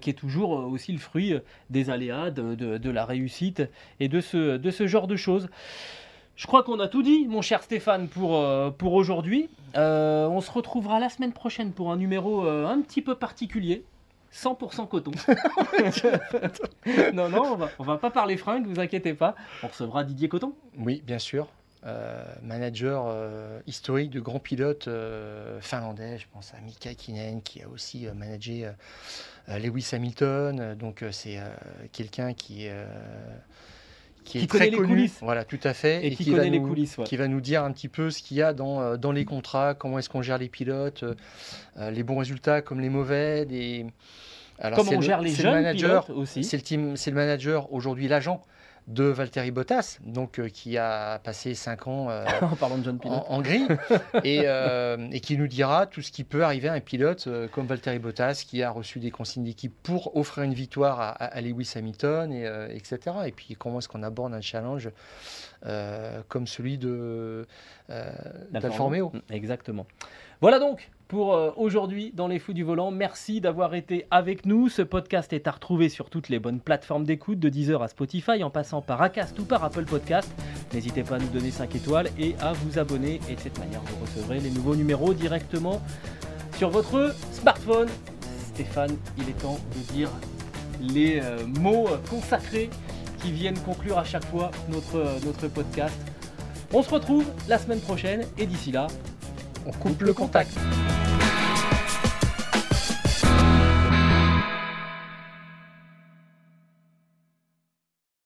qui est toujours aussi le fruit des aléas, de, de, la réussite et de ce, de ce genre de choses. Je crois qu'on a tout dit, mon cher Stéphane, pour, pour aujourd'hui. on se retrouvera la semaine prochaine pour un numéro un petit peu particulier. 100% coton. non, non, on va, va pas parler fringues, vous inquiétez pas. On recevra Didier Coton. Oui, bien sûr. Euh, manager euh, historique de grands pilotes euh, finlandais, je pense à Mika Kinen qui a aussi managé Lewis Hamilton, donc c'est quelqu'un qui qui est très connu, coulisses. voilà, tout à fait, et, qui, connaît les coulisses, qui va nous dire un petit peu ce qu'il y a dans, euh, dans les contrats, comment est-ce qu'on gère les pilotes, euh, euh, les bons résultats comme les mauvais, des... Alors, comment on gère les jeunes pilotes aussi. C'est le team, c'est le manager aujourd'hui, l'agent de Valtteri Bottas, donc euh, qui a passé 5 ans euh, en, de John en, gris, et, euh, et, qui nous dira tout ce qui peut arriver à un pilote comme Valtteri Bottas, qui a reçu des consignes d'équipe pour offrir une victoire à, Lewis Hamilton, et, etc. Et puis comment est-ce qu'on aborde un challenge comme celui de d'Alfa Romeo. Exactement. Voilà donc pour euh, aujourd'hui dans les fous du volant. Merci d'avoir été avec nous. Ce podcast est à retrouver sur toutes les bonnes plateformes d'écoute, de Deezer à Spotify, en passant par Acast ou par Apple Podcast. N'hésitez pas à nous donner 5 étoiles et à vous abonner. Et de cette manière, vous recevrez les nouveaux numéros directement sur votre smartphone. Stéphane, il est temps de dire les euh, mots consacrés qui viennent conclure à chaque fois notre, euh, notre podcast. On se retrouve la semaine prochaine et d'ici là, On coupe le contact.